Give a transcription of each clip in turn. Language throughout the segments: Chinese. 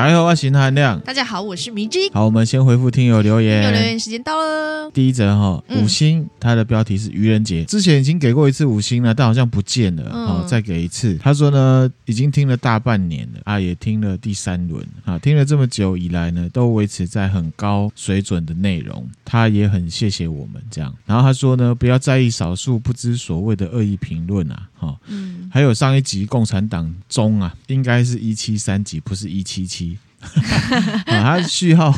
大家好，我是韩亮。大家好，我是迷之。好，我们先回复听友留言。听友留言时间到了。第一则哈，五星，它的标题是愚人节。之前已经给过一次五星了，但好像不见了。好，再给一次。他说呢，已经听了大半年了啊，也听了第三轮啊，听了这么久以来呢，都维持在很高水准的内容。他也很谢谢我们这样。然后他说呢，不要在意少数不知所谓的恶意评论啊。哈，嗯，还有上一集共产党中啊，应该是一七三集，不是一七七。他序号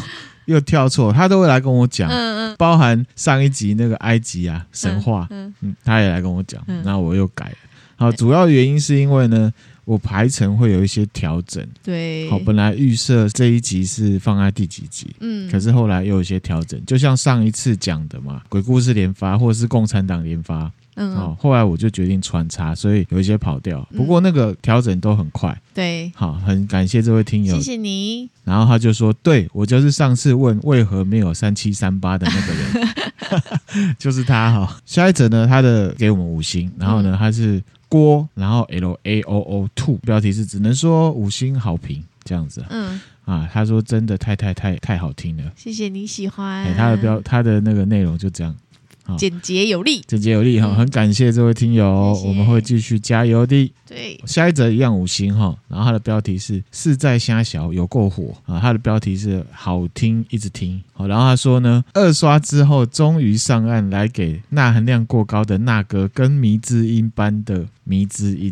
又跳错，他都会来跟我讲，嗯嗯，包含上一集那个埃及啊神话，嗯嗯，他也来跟我讲，那我又改了。好，主要原因是因为呢，我排程会有一些调整，对，好，本来预设这一集是放在第几集，嗯，可是后来又有一些调整，就像上一次讲的嘛，鬼故事连发或者是共产党连发。嗯，好，后来我就决定穿插，所以有一些跑调。不过那个调整都很快。对，好，很感谢这位听友，谢谢你。然后他就说：“对，我就是上次问为何没有三七三八的那个人，就是他哈。”下一则呢，他的给我们五星，然后呢，他是郭，然后 L A O O Two，标题是只能说五星好评这样子。嗯，啊，他说真的太太太太好听了，谢谢你喜欢。他的标他的那个内容就这样。简洁有力，简洁有力哈，嗯、很感谢这位听友，谢谢我们会继续加油的。对，下一则一样五星哈，然后它的标题是“是在虾小有够火”啊，它的标题是“好听一直听”。好，然后他说呢，二刷之后终于上岸，来给钠含量过高的钠哥跟迷之音般的迷之音，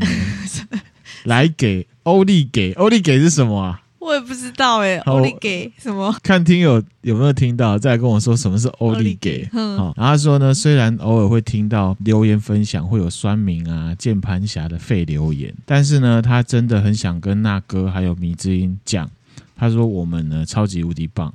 来给欧丽给欧丽给是什么啊？我也不知道哎，欧利给什么？看听友有没有听到，再来跟我说什么是欧利给。好，然后他说呢，虽然偶尔会听到留言分享会有酸民啊、键盘侠的废留言，但是呢，他真的很想跟那哥还有迷之音讲，他说我们呢超级无敌棒。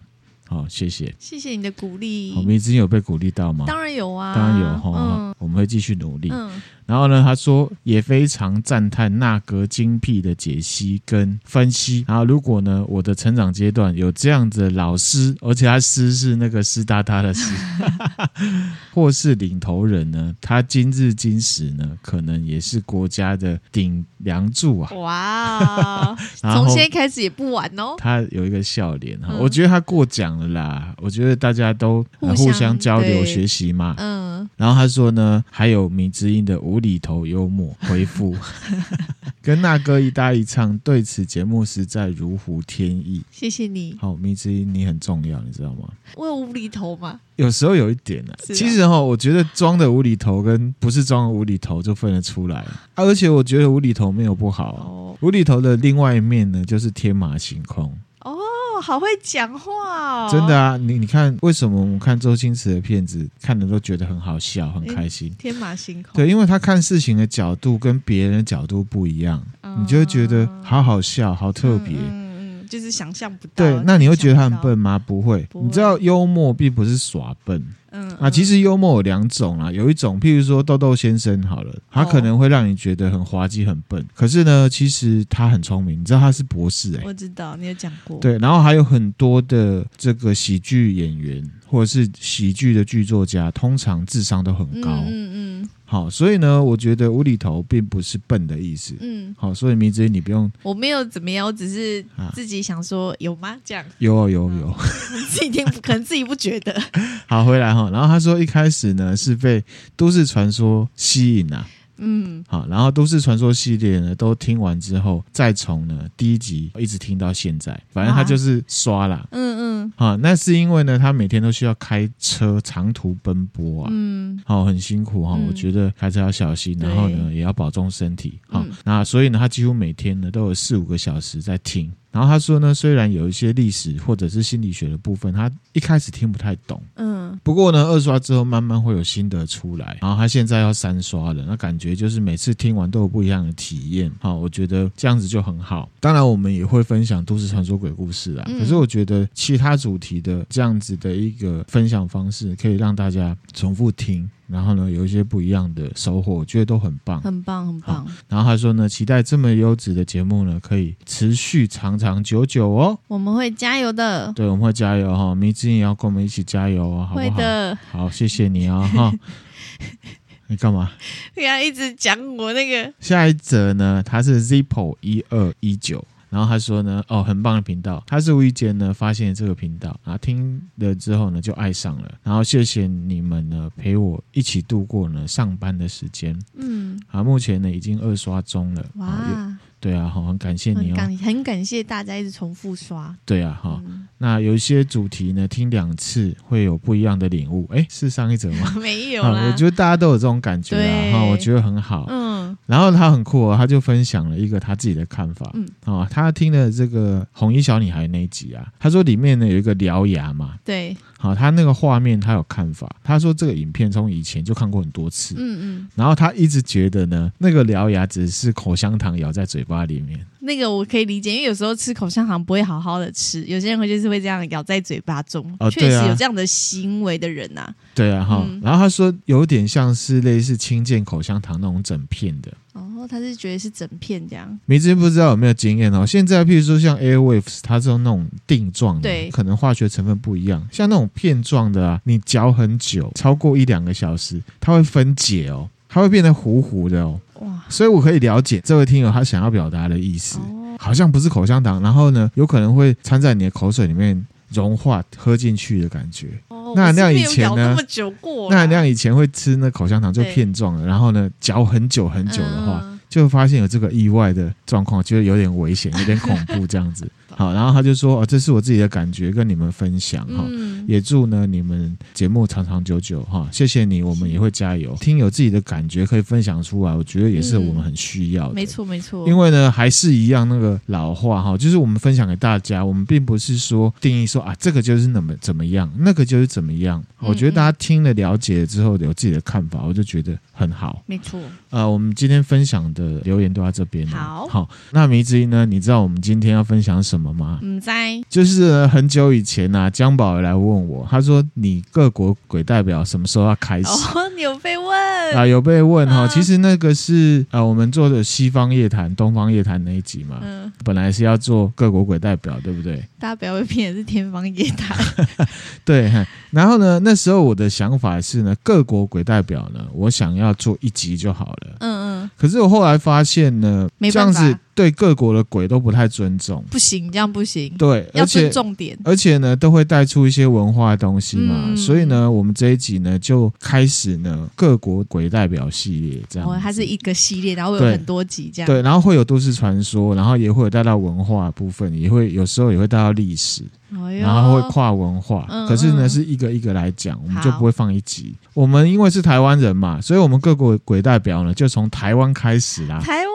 好，谢谢，谢谢你的鼓励。迷之音有被鼓励到吗？当然有啊，当然有哈。嗯、我们会继续努力。嗯然后呢，他说也非常赞叹那格精辟的解析跟分析。然后如果呢，我的成长阶段有这样子的老师，而且他师是那个湿哒哒的湿，或是领头人呢，他今日今时呢，可能也是国家的顶梁柱啊！哇，从现在开始也不晚哦。他有一个笑脸哈，嗯、我觉得他过奖了啦。我觉得大家都互相交流学习嘛。嗯。然后他说呢，还有米之音的无厘头幽默回复，跟那哥一搭一唱，对此节目实在如虎添翼。谢谢你，好，迷之音你很重要，你知道吗？我有无厘头吗？有时候有一点呢、啊。啊、其实哈，我觉得装的无厘头跟不是装的无厘头就分得出来、啊、而且我觉得无厘头没有不好、啊，哦、无厘头的另外一面呢，就是天马行空。好会讲话哦！真的啊，你你看，为什么我们看周星驰的片子看的都觉得很好笑、很开心？天马行空。对，因为他看事情的角度跟别人的角度不一样，嗯、你就会觉得好好笑、好特别。就是想象不到。对，那你会觉得他很笨吗？不会。你知道幽默并不是耍笨。嗯，嗯啊，其实幽默有两种啊，有一种，譬如说豆豆先生好了，他可能会让你觉得很滑稽、很笨，可是呢，其实他很聪明，你知道他是博士哎、欸，我知道，你有讲过。对，然后还有很多的这个喜剧演员或者是喜剧的剧作家，通常智商都很高。嗯嗯。嗯好，所以呢，我觉得无厘头并不是笨的意思。嗯，好，所以迷之你不用，我没有怎么样，我只是自己想说，啊、有吗？这样有有有，有自己听可能自己不觉得。好，回来哈，然后他说一开始呢是被都市传说吸引啊。嗯，好，然后都市传说系列呢，都听完之后，再从呢第一集一直听到现在，反正他就是刷啦。嗯嗯，好，那是因为呢，他每天都需要开车长途奔波啊，嗯，好，很辛苦哈，我觉得开车要小心，然后呢也要保重身体，好，那所以呢，他几乎每天呢都有四五个小时在听。然后他说呢，虽然有一些历史或者是心理学的部分，他一开始听不太懂，嗯，不过呢，二刷之后慢慢会有心得出来。然后他现在要三刷了，那感觉就是每次听完都有不一样的体验。好，我觉得这样子就很好。当然，我们也会分享都市传说鬼故事啊。可是我觉得其他主题的这样子的一个分享方式，可以让大家重复听。然后呢，有一些不一样的收获，我觉得都很棒，很棒，很棒。然后他说呢，期待这么优质的节目呢，可以持续长长久久哦。我们会加油的，对，我们会加油哈。迷之音也要跟我们一起加油哦，好不好？会的。好，谢谢你啊、哦、哈。你干嘛？你要一直讲我那个。下一则呢，他是 Zippo 一二一九。然后他说呢，哦，很棒的频道，他是无意间呢发现这个频道，然后听了之后呢就爱上了，然后谢谢你们呢陪我一起度过呢上班的时间，嗯，啊，目前呢已经二刷中了，哇。对啊，好，很感谢你哦，感很感谢大家一直重复刷。对啊，哈、嗯，那有一些主题呢，听两次会有不一样的领悟。哎，是上一则吗？没有啦，我觉得大家都有这种感觉啊，哈，我觉得很好。嗯，然后他很酷哦，他就分享了一个他自己的看法。嗯，哦，他听了这个红衣小女孩那一集啊，他说里面呢有一个獠牙嘛。对。好，他那个画面他有看法，他说这个影片从以前就看过很多次，嗯嗯，然后他一直觉得呢，那个獠牙只是口香糖咬在嘴巴里面。那个我可以理解，因为有时候吃口香糖不会好好的吃，有些人会就是会这样咬在嘴巴中，哦，确实有这样的行为的人呐、啊。对啊，哈、嗯，然后他说有点像是类似清健口香糖那种整片的。哦，他是觉得是整片这样。明知不知道有没有经验哦？现在譬如说像 Airwaves，它是用那种定状的，对，可能化学成分不一样。像那种片状的啊，你嚼很久，超过一两个小时，它会分解哦，它会变得糊糊的哦。哇，所以我可以了解这位听友他想要表达的意思，哦，好像不是口香糖，然后呢，有可能会掺在你的口水里面融化喝进去的感觉。哦，那那以前呢？那那以前会吃那口香糖就片状的，然后呢，嚼很久很久的话，嗯，就发现有这个意外的状况，觉得有点危险，有点恐怖这样子。好，然后他就说：“哦，这是我自己的感觉，跟你们分享哈、嗯。也祝呢你们节目长长久久哈。谢谢你，我们也会加油。听有自己的感觉可以分享出来，我觉得也是我们很需要的。嗯、没错，没错。因为呢，还是一样那个老话哈，就是我们分享给大家，我们并不是说定义说啊，这个就是那么怎么样，那个就是怎么样。我觉得大家听了了解了之后有自己的看法，我就觉得很好。没错。呃，我们今天分享的留言都在这边。好，好。那迷之音呢？你知道我们今天要分享什么？吗？唔知就是很久以前呐、啊，江宝来问我，他说：“你各国鬼代表什么时候要开始？”哦，你有被问啊？有被问哈、哦。其实那个是啊，我们做的西方夜谈、东方夜谈那一集嘛。嗯，本来是要做各国鬼代表，对不对？大家不要被骗，是天方夜谭。对，然后呢，那时候我的想法是呢，各国鬼代表呢，我想要做一集就好了。嗯嗯。可是我后来发现呢，这样子。对各国的鬼都不太尊重，不行，这样不行。对，要尊重点，而且呢，都会带出一些文化的东西嘛。嗯、所以呢，我们这一集呢，就开始呢各国鬼代表系列，这样。哦，它是一个系列，然后会有很多集这样。对，然后会有都市传说，然后也会有带到文化部分，也会有时候也会带到历史，哎、然后会跨文化。嗯、可是呢，是一个一个来讲，我们就不会放一集。我们因为是台湾人嘛，所以我们各国鬼代表呢，就从台湾开始啦。台湾。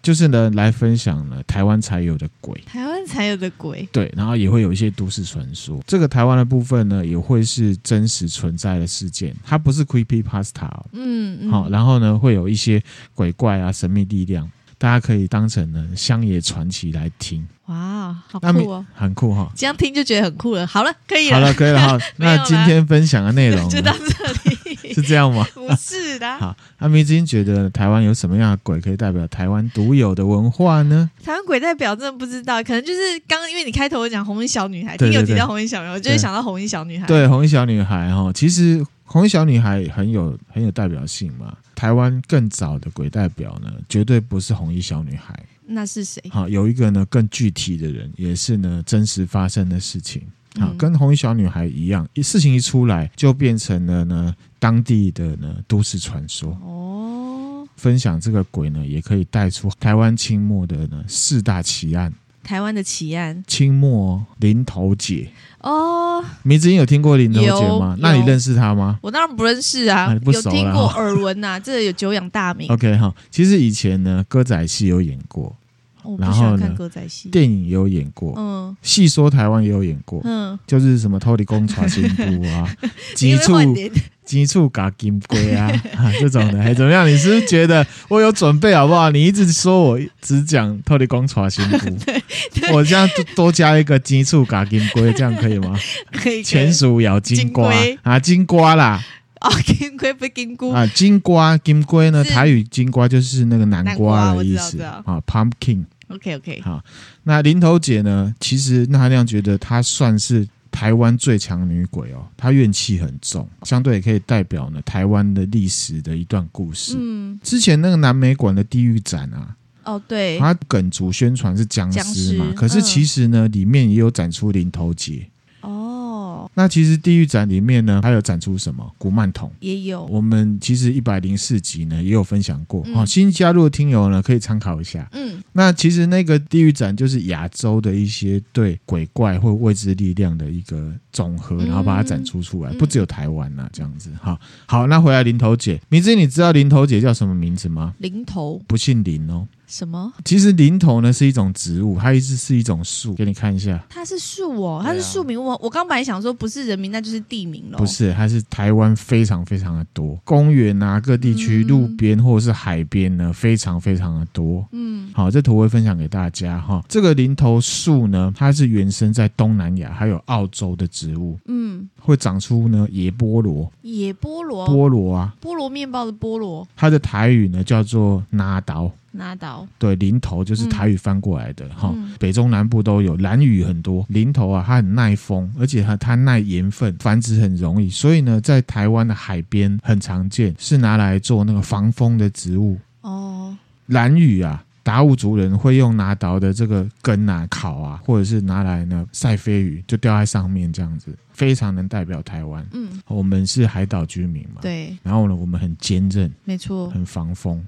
就是呢，来分享了台湾才有的鬼，台湾才有的鬼，对，然后也会有一些都市传说。这个台湾的部分呢，也会是真实存在的事件，它不是 creepypasta 哦。嗯嗯。好，然后呢，会有一些鬼怪啊、神秘力量，大家可以当成呢乡野传奇来听。哇，好酷哦，很酷哈、哦！这样听就觉得很酷了。好了，可以了，好了，可以了哈。那今天分享的内容 就到这里。是这样吗？不是的。好，阿明之前觉得台湾有什么样的鬼可以代表台湾独有的文化呢？台湾鬼代表真的不知道，可能就是刚刚因为你开头讲红衣小女孩，听有提到红衣小女孩，我就会想到红衣小女孩。对，红衣小女孩哈，其实红衣小女孩很有很有代表性嘛。台湾更早的鬼代表呢，绝对不是红衣小女孩。那是谁？好，有一个呢更具体的人，也是呢真实发生的事情。好，跟红衣小女孩一样，一事情一出来就变成了呢当地的呢都市传说。哦，分享这个鬼呢，也可以带出台湾清末的呢四大奇案。台湾的奇案，清末林头姐。哦，迷之音有听过林头姐吗？那你认识她吗？我当然不认识啊，啊不熟，有听过耳闻呐、啊，这有久仰大名。OK 哈，其实以前呢歌仔戏有演过。然后呢，电影也有演过，嗯，戏说台湾也有演过，嗯，就是什么偷地公传新妇啊，急处急处嘎金龟啊，啊，这种的，还怎么样？你是不是觉得我有准备好不好？你一直说我只讲土地公传新妇，我这样多多加一个金处嘎金龟，这样可以吗？可以。钱鼠咬金瓜啊，金瓜啦，哦，金龟不金菇啊，金瓜金龟呢？台语金瓜就是那个南瓜的意思啊，pumpkin。OK OK，好，那林头姐呢？其实那他那样觉得她算是台湾最强女鬼哦，她怨气很重，相对也可以代表呢台湾的历史的一段故事。嗯，之前那个南美馆的地狱展啊，哦，对，它梗主宣传是僵尸嘛，可是其实呢，里面也有展出林投姐。那其实地狱展里面呢，还有展出什么古曼童也有。我们其实一百零四集呢也有分享过。好、嗯，新加入的听友呢可以参考一下。嗯，那其实那个地狱展就是亚洲的一些对鬼怪或未知力量的一个总和，然后把它展出出来，嗯、不只有台湾呐、啊、这样子。好，好，那回来林头姐，明姿，你知道林头姐叫什么名字吗？林头，不姓林哦。什么？其实林头呢是一种植物，它一直是一种树，给你看一下。它是树哦，它是树名。我我刚本来想说不是人名，那就是地名了。不是，它是台湾非常非常的多，公园啊，各地区路边或者是海边呢，非常非常的多。嗯，好，这图我会分享给大家哈。这个林头树呢，它是原生在东南亚还有澳洲的植物。嗯，会长出呢野菠萝。野菠萝？菠萝啊，菠萝面包的菠萝。它的台语呢叫做拿刀。拿刀对，林头就是台语翻过来的哈，嗯、北中南部都有，兰屿很多。林头啊，它很耐风，而且它它耐盐分，繁殖很容易，所以呢，在台湾的海边很常见，是拿来做那个防风的植物。哦，兰屿啊，达悟族人会用拿刀的这个根啊烤啊，或者是拿来呢晒飞鱼，就吊在上面这样子，非常能代表台湾。嗯，我们是海岛居民嘛，对，然后呢，我们很坚韧，没错，很防风。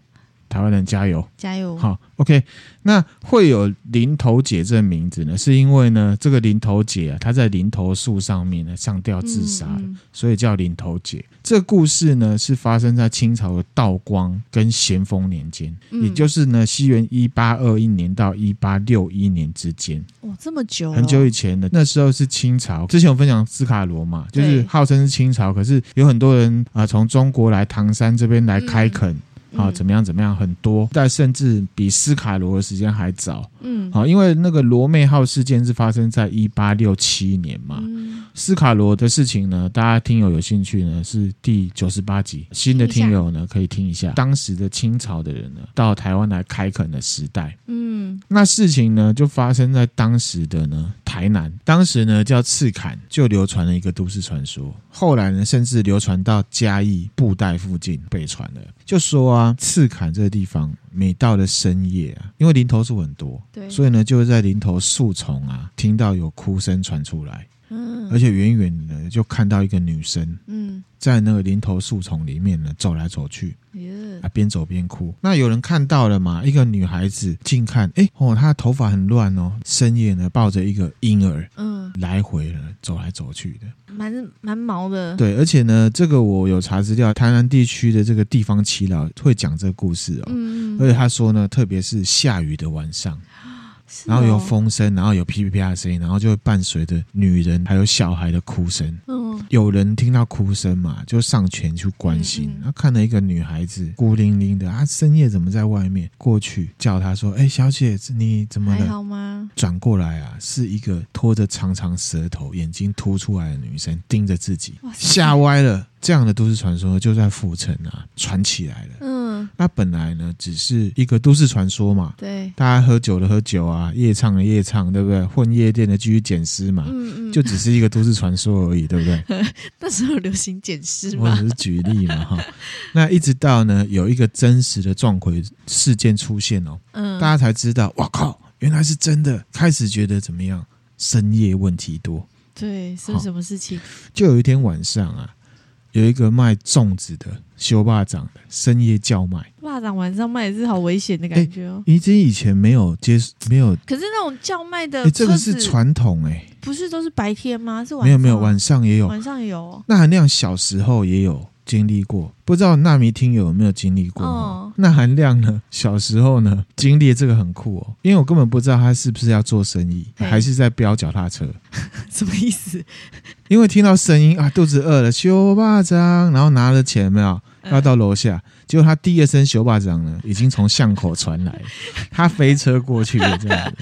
台湾人加油，加油！好，OK。那会有林头姐这个名字呢，是因为呢，这个林头姐啊，她在林头树上面呢上吊自杀了，所以叫林头姐。这个故事呢，是发生在清朝的道光跟咸丰年间，嗯、也就是呢，西元一八二一年到一八六一年之间。哇，这么久、哦，很久以前的。那时候是清朝。之前我分享斯卡罗嘛，就是号称是清朝，可是有很多人啊，从中国来唐山这边来开垦。嗯好，怎么样？怎么样？很多，但甚至比斯卡罗的时间还早。嗯，好，因为那个罗妹号事件是发生在一八六七年嘛。嗯，斯卡罗的事情呢，大家听友有兴趣呢，是第九十八集。新的听友呢，可以听一下。当时的清朝的人呢，到台湾来开垦的时代。嗯，那事情呢，就发生在当时的呢台南，当时呢叫赤坎，就流传了一个都市传说。后来呢，甚至流传到嘉义布袋附近被传了，就说啊，赤坎这个地方，每到了深夜啊，因为林头树很多，对，所以呢，就会在林头树丛啊，听到有哭声传出来，嗯，而且远远的就看到一个女生，嗯，在那个林头树丛里面呢走来走去。啊，边走边哭。那有人看到了嘛？一个女孩子近看，哎，哦，她的头发很乱哦。深夜呢，抱着一个婴儿，嗯，来回了走来走去的，蛮蛮毛的。对，而且呢，这个我有查资料，台南地区的这个地方祈老会讲这个故事哦。嗯，而且他说呢，特别是下雨的晚上。然后有风声，然后有噼噼啪的声音，然后就会伴随着女人还有小孩的哭声。嗯，有人听到哭声嘛，就上前去关心。他、嗯嗯、看了一个女孩子孤零零的，啊，深夜怎么在外面？过去叫她说：“哎，小姐，你怎么了？还好吗？”转过来啊，是一个拖着长长舌头、眼睛凸出来的女生盯着自己，吓歪了。这样的都市传说就在府城啊传起来了。嗯，那本来呢只是一个都市传说嘛。对，大家喝酒的喝酒啊，夜唱的夜唱，对不对？混夜店的继续捡尸嘛。嗯嗯，就只是一个都市传说而已，对不对？那时候流行捡尸嘛。我只是举例嘛哈。那一直到呢有一个真实的撞鬼事件出现哦，嗯，大家才知道，哇靠，原来是真的。开始觉得怎么样？深夜问题多。对，是什么事情？就有一天晚上啊。有一个卖粽子的修霸掌的深夜叫卖，霸掌晚上卖也是好危险的感觉哦。你这以前没有接没有，可是那种叫卖的，这个是传统哎，不是都是白天吗？是晚上？没有没有，晚上也有，晚上也有哦。那含亮小时候也有。经历过，不知道纳米听友有没有经历过？哦，那含亮呢？小时候呢，经历这个很酷哦，因为我根本不知道他是不是要做生意，嘿还是在飙脚踏车。什么意思？因为听到声音啊，肚子饿了，修霸掌，然后拿了钱没有，要到楼下，结果他第二声修巴掌呢，已经从巷口传来，他飞车过去了这样子。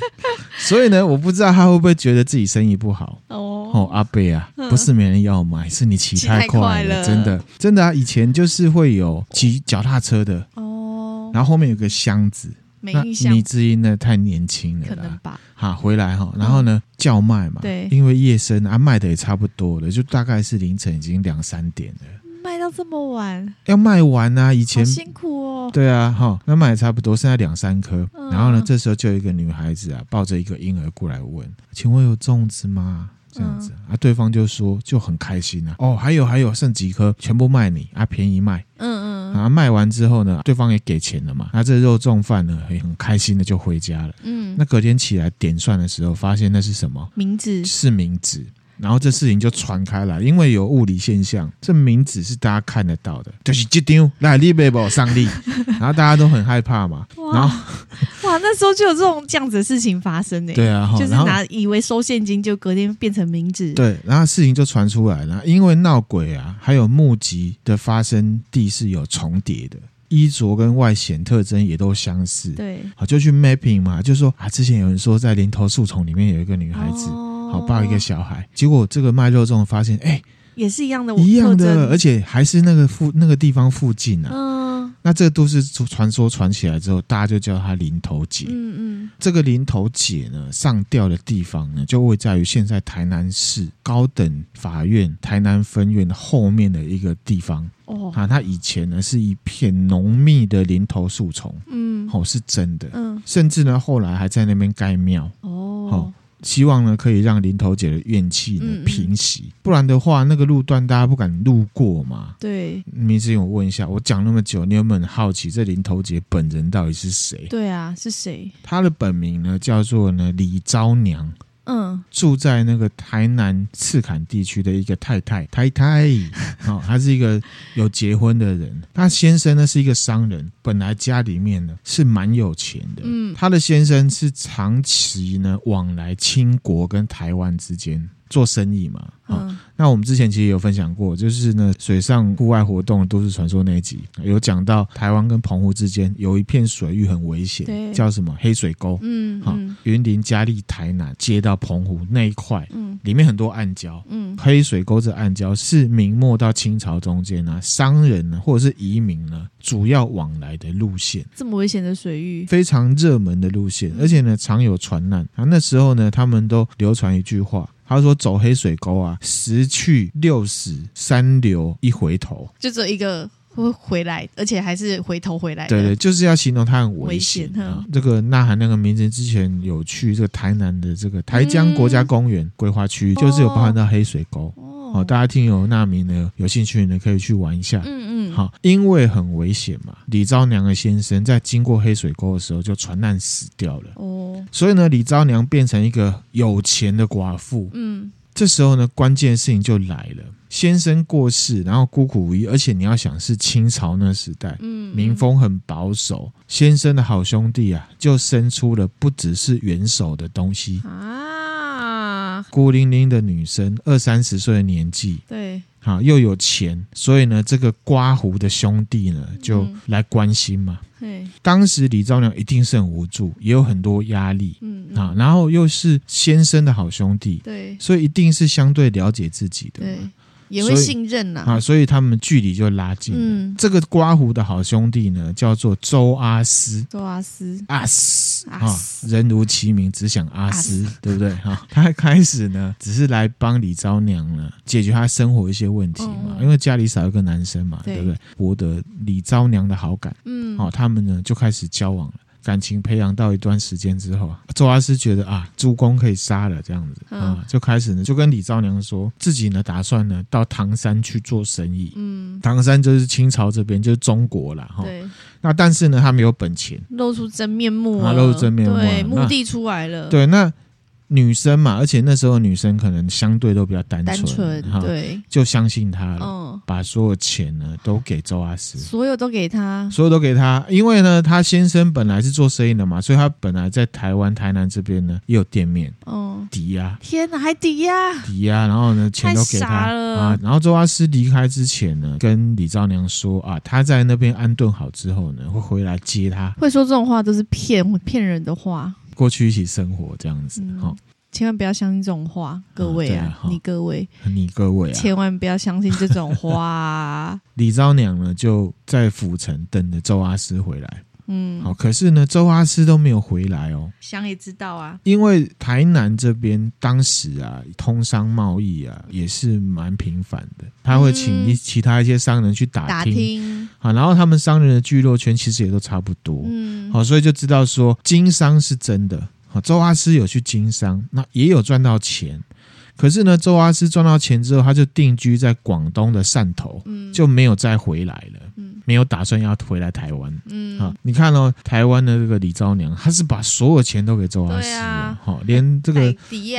所以呢，我不知道他会不会觉得自己生意不好。哦。哦，阿贝啊，不是没人要买，是你骑太快了，真的，真的啊！以前就是会有骑脚踏车的。哦，然后后面有个箱子，那米之音呢太年轻了，可能吧。好，回来哈，然后呢叫卖嘛，对，因为夜深啊，卖的也差不多了，就大概是凌晨已经两三点了，到这么晚，要卖完啊！以前辛苦哦。对啊，哈，那卖差不多，剩下两三颗。嗯、然后呢，这时候就有一个女孩子啊，抱着一个婴儿过来问：“请问有粽子吗？”这样子、嗯、啊，对方就说就很开心啊。哦，还有还有，剩几颗，全部卖你啊，便宜卖。嗯嗯。然后卖完之后呢，对方也给钱了嘛。那这肉粽饭呢，也很开心的就回家了。嗯。那隔天起来点算的时候，发现那是什么？名字。是名字。然后这事情就传开来，因为有物理现象，这名字是大家看得到的，就是这张来你背包上力，然后大家都很害怕嘛。哇然后哇，那时候就有这种这样子的事情发生呢。对啊，就是拿以为收现金，就隔天变成名字。对，然后事情就传出来了，因为闹鬼啊，还有目击的发生地是有重叠的，衣着跟外显特征也都相似。对，好就去 mapping 嘛，就说啊，之前有人说在林头树丛里面有一个女孩子。哦好抱一个小孩，结果这个卖肉粽发现，哎、欸，也是一样的，一样的，而且还是那个附那个地方附近啊。嗯，那这个都市传说传起来之后，大家就叫它林头姐。嗯嗯，这个林头姐呢，上吊的地方呢，就会在于现在台南市高等法院台南分院后面的一个地方。哦，啊，它以前呢是一片浓密的林头树丛。嗯，哦，是真的。嗯，甚至呢后来还在那边盖庙。哦，好。希望呢，可以让林头姐的怨气呢平息，嗯嗯，不然的话，那个路段大家不敢路过嘛。对，明志，我问一下，我讲那么久，你有没有很好奇这林头姐本人到底是谁？对啊，是谁？她的本名呢叫做呢李昭娘。嗯，住在那个台南赤坎地区的一个太太，太太，哦，她是一个有结婚的人。她先生呢是一个商人，本来家里面呢是蛮有钱的。嗯，她的先生是长期呢往来清国跟台湾之间。做生意嘛，啊、嗯，那我们之前其实有分享过，就是呢，水上户外活动都市传说那一集有讲到，台湾跟澎湖之间有一片水域很危险，叫什么黑水沟，嗯，好，云林嘉义台南接到澎湖那一块，嗯，里面很多暗礁，嗯，黑水沟这暗礁是明末到清朝中间呢，商人呢或者是移民呢主要往来的路线，这么危险的水域，非常热门的路线，而且呢常有船难。啊，那时候呢他们都流传一句话。他说：“走黑水沟啊，十去六死三流一回头，就只有一个会回来，而且还是回头回来。对对，就是要形容他很危险啊。这个呐喊那个名字之前有去这个台南的这个台江国家公园规划区，就是有包含到黑水沟。哦，大家听有那名呢，有兴趣呢可以去玩一下。嗯嗯，好，因为很危险嘛，李昭娘的先生在经过黑水沟的时候就船难死掉了。哦。”所以呢，李昭娘变成一个有钱的寡妇。嗯，这时候呢，关键事情就来了。先生过世，然后孤苦无依，而且你要想是清朝那时代，嗯，民风很保守。先生的好兄弟啊，就生出了不只是元首的东西啊，孤零零的女生，二三十岁的年纪，对。好，又有钱，所以呢，这个刮胡的兄弟呢，就来关心嘛。对、嗯，当时李昭娘一定是很无助，也有很多压力。嗯啊，然后又是先生的好兄弟，对，所以一定是相对了解自己的。对。也会信任呐啊，所以他们距离就拉近了。嗯，这个刮胡的好兄弟呢，叫做周阿斯。周阿斯，阿斯啊，人如其名，只想阿斯，对不对？哈，他开始呢，只是来帮李昭娘呢解决他生活一些问题嘛，因为家里少一个男生嘛，对不对？博得李昭娘的好感，嗯，好，他们呢就开始交往了。感情培养到一段时间之后，周阿斯觉得啊，主公可以杀了这样子啊，就开始呢就跟李昭娘说自己呢打算呢到唐山去做生意。嗯，唐山就是清朝这边，就是中国了哈。对。那但是呢，他没有本钱，露出真面目啊，露出真面目，对，目的出来了。对，那。女生嘛，而且那时候女生可能相对都比较单纯，对，就相信他了，嗯，把所有钱呢都给周阿斯，所有都给他，所有都给他，因为呢，他先生本来是做生意的嘛，所以他本来在台湾台南这边呢也有店面，哦，抵押，天哪，还抵押，抵押，然后呢钱都给他啊，然后周阿斯离开之前呢，跟李兆娘说啊，他在那边安顿好之后呢，会回来接他，会说这种话都是骗骗人的话。过去一起生活这样子，哈、嗯，千万不要相信这种话，各位啊，你各位，你各位啊，千万不要相信这种话。李昭娘呢，就在府城等着周阿师回来。嗯，好，可是呢，周阿斯都没有回来哦。想也知道啊，因为台南这边当时啊，通商贸易啊也是蛮频繁的，他会请一其他一些商人去打听，打听，好，然后他们商人的聚落圈其实也都差不多，嗯，好，所以就知道说经商是真的。好，周阿斯有去经商，那也有赚到钱。可是呢，周阿斯赚到钱之后，他就定居在广东的汕头，嗯，就没有再回来了。没有打算要回来台湾，嗯，啊，你看哦，台湾的这个李昭娘，她是把所有钱都给周阿师了，哈、啊，连这个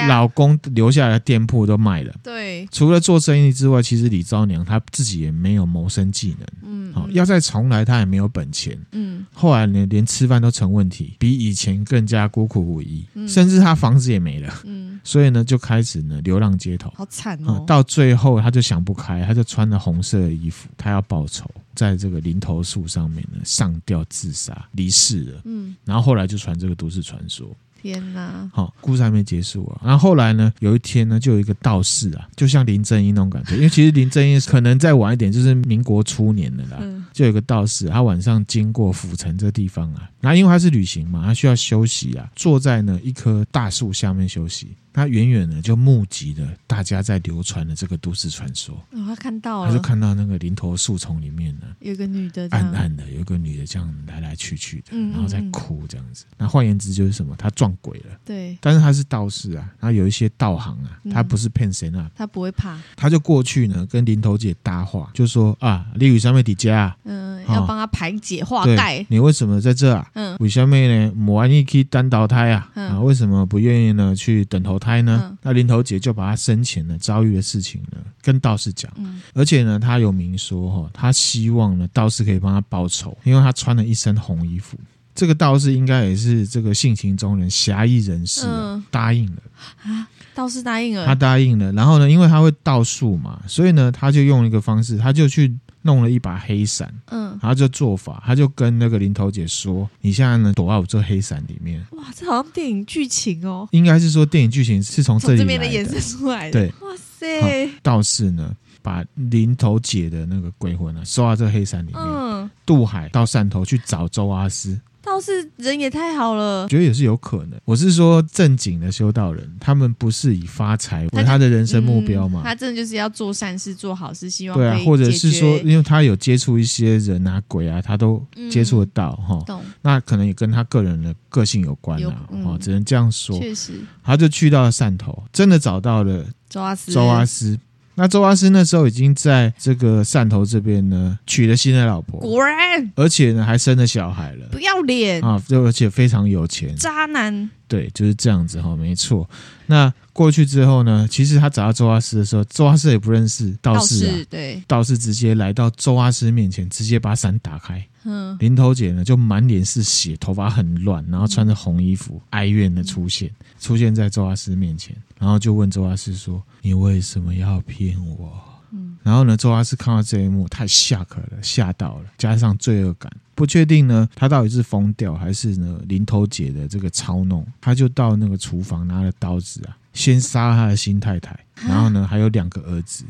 老公留下来的店铺都卖了，对，除了做生意之外，其实李昭娘她自己也没有谋生技能，嗯，好，要再重来，她也没有本钱，嗯，后来呢，连吃饭都成问题，比以前更加孤苦无依，嗯、甚至她房子也没了，嗯，所以呢，就开始呢流浪街头，好惨哦，到最后她就想不开，她就穿了红色的衣服，她要报仇。在这个林头树上面呢，上吊自杀，离世了。嗯，然后后来就传这个都市传说。天哪！好，故事还没结束啊。然后后来呢，有一天呢，就有一个道士啊，就像林正英那种感觉，因为其实林正英可能再晚一点，就是民国初年的啦。嗯，就有一个道士，他晚上经过府城这个地方啊，然后因为他是旅行嘛，他需要休息啊，坐在呢一棵大树下面休息。他远远的就目击了大家在流传的这个都市传说。哦，他看到了，他就看到那个林头树丛里面呢，有个女的，暗暗的，有个女的这样来来去去的，嗯嗯然后在哭这样子。那换言之就是什么？他撞鬼了。对。但是他是道士啊，然后有一些道行啊，他不是骗谁啊，他不会怕。他就过去呢，跟林头姐搭话，就说啊，你为什么在家？嗯，要帮他排解化解。你为什么在这啊？嗯，为什么呢？我愿意去单投胎啊？啊，为什么不愿意呢？去等投胎呢？那林头姐就把她生前呢遭遇的事情呢跟道士讲，嗯，而且呢，她有明说哈，她希望呢道士可以帮她报仇，因为她穿了一身红衣服。这个道士应该也是这个性情中人、侠义人士，嗯，答应了啊。道士答应了，他答应了。然后呢，因为他会道术嘛，所以呢，他就用一个方式，他就去。弄了一把黑伞，嗯，然后就做法，他就跟那个林头姐说：“你现在呢躲在我这黑伞里面。”哇，这好像电影剧情哦。应该是说电影剧情是从这里面的衍生出来的。对，哇塞！道士呢，把林头姐的那个鬼魂呢收到这黑伞里面，嗯，渡海到汕头去找周阿师。道士人也太好了，觉得也是有可能。我是说正经的修道人，他们不是以发财为他的人生目标嘛？他真的就是要做善事、做好事，希望对啊，或者是说，因为他有接触一些人啊、鬼啊，他都接触得到哈。懂。那可能也跟他个人的个性有关啊，哦，只能这样说。确实，他就去到了汕头，真的找到了周阿斯。周阿师。那周阿斯那时候已经在这个汕头这边呢，娶了新的老婆，果然，而且呢还生了小孩了，不要脸。啊！就而且非常有钱，渣男，对，就是这样子哈，没错。那过去之后呢，其实他找到周阿师的时候，周阿师也不认识道士啊，对，道士直接来到周阿师面前，直接把伞打开。嗯，林头姐呢就满脸是血，头发很乱，然后穿着红衣服，哀怨的出现，出现在周阿师面前，然后就问周阿师说：“你为什么要骗我？”嗯，然后呢，周阿师看到这一幕，太吓可了，吓到了，加上罪恶感，不确定呢，他到底是疯掉还是呢林头姐的这个操弄，他就到那个厨房拿了刀子啊，先杀了他的新太太，然后呢还有两个儿子，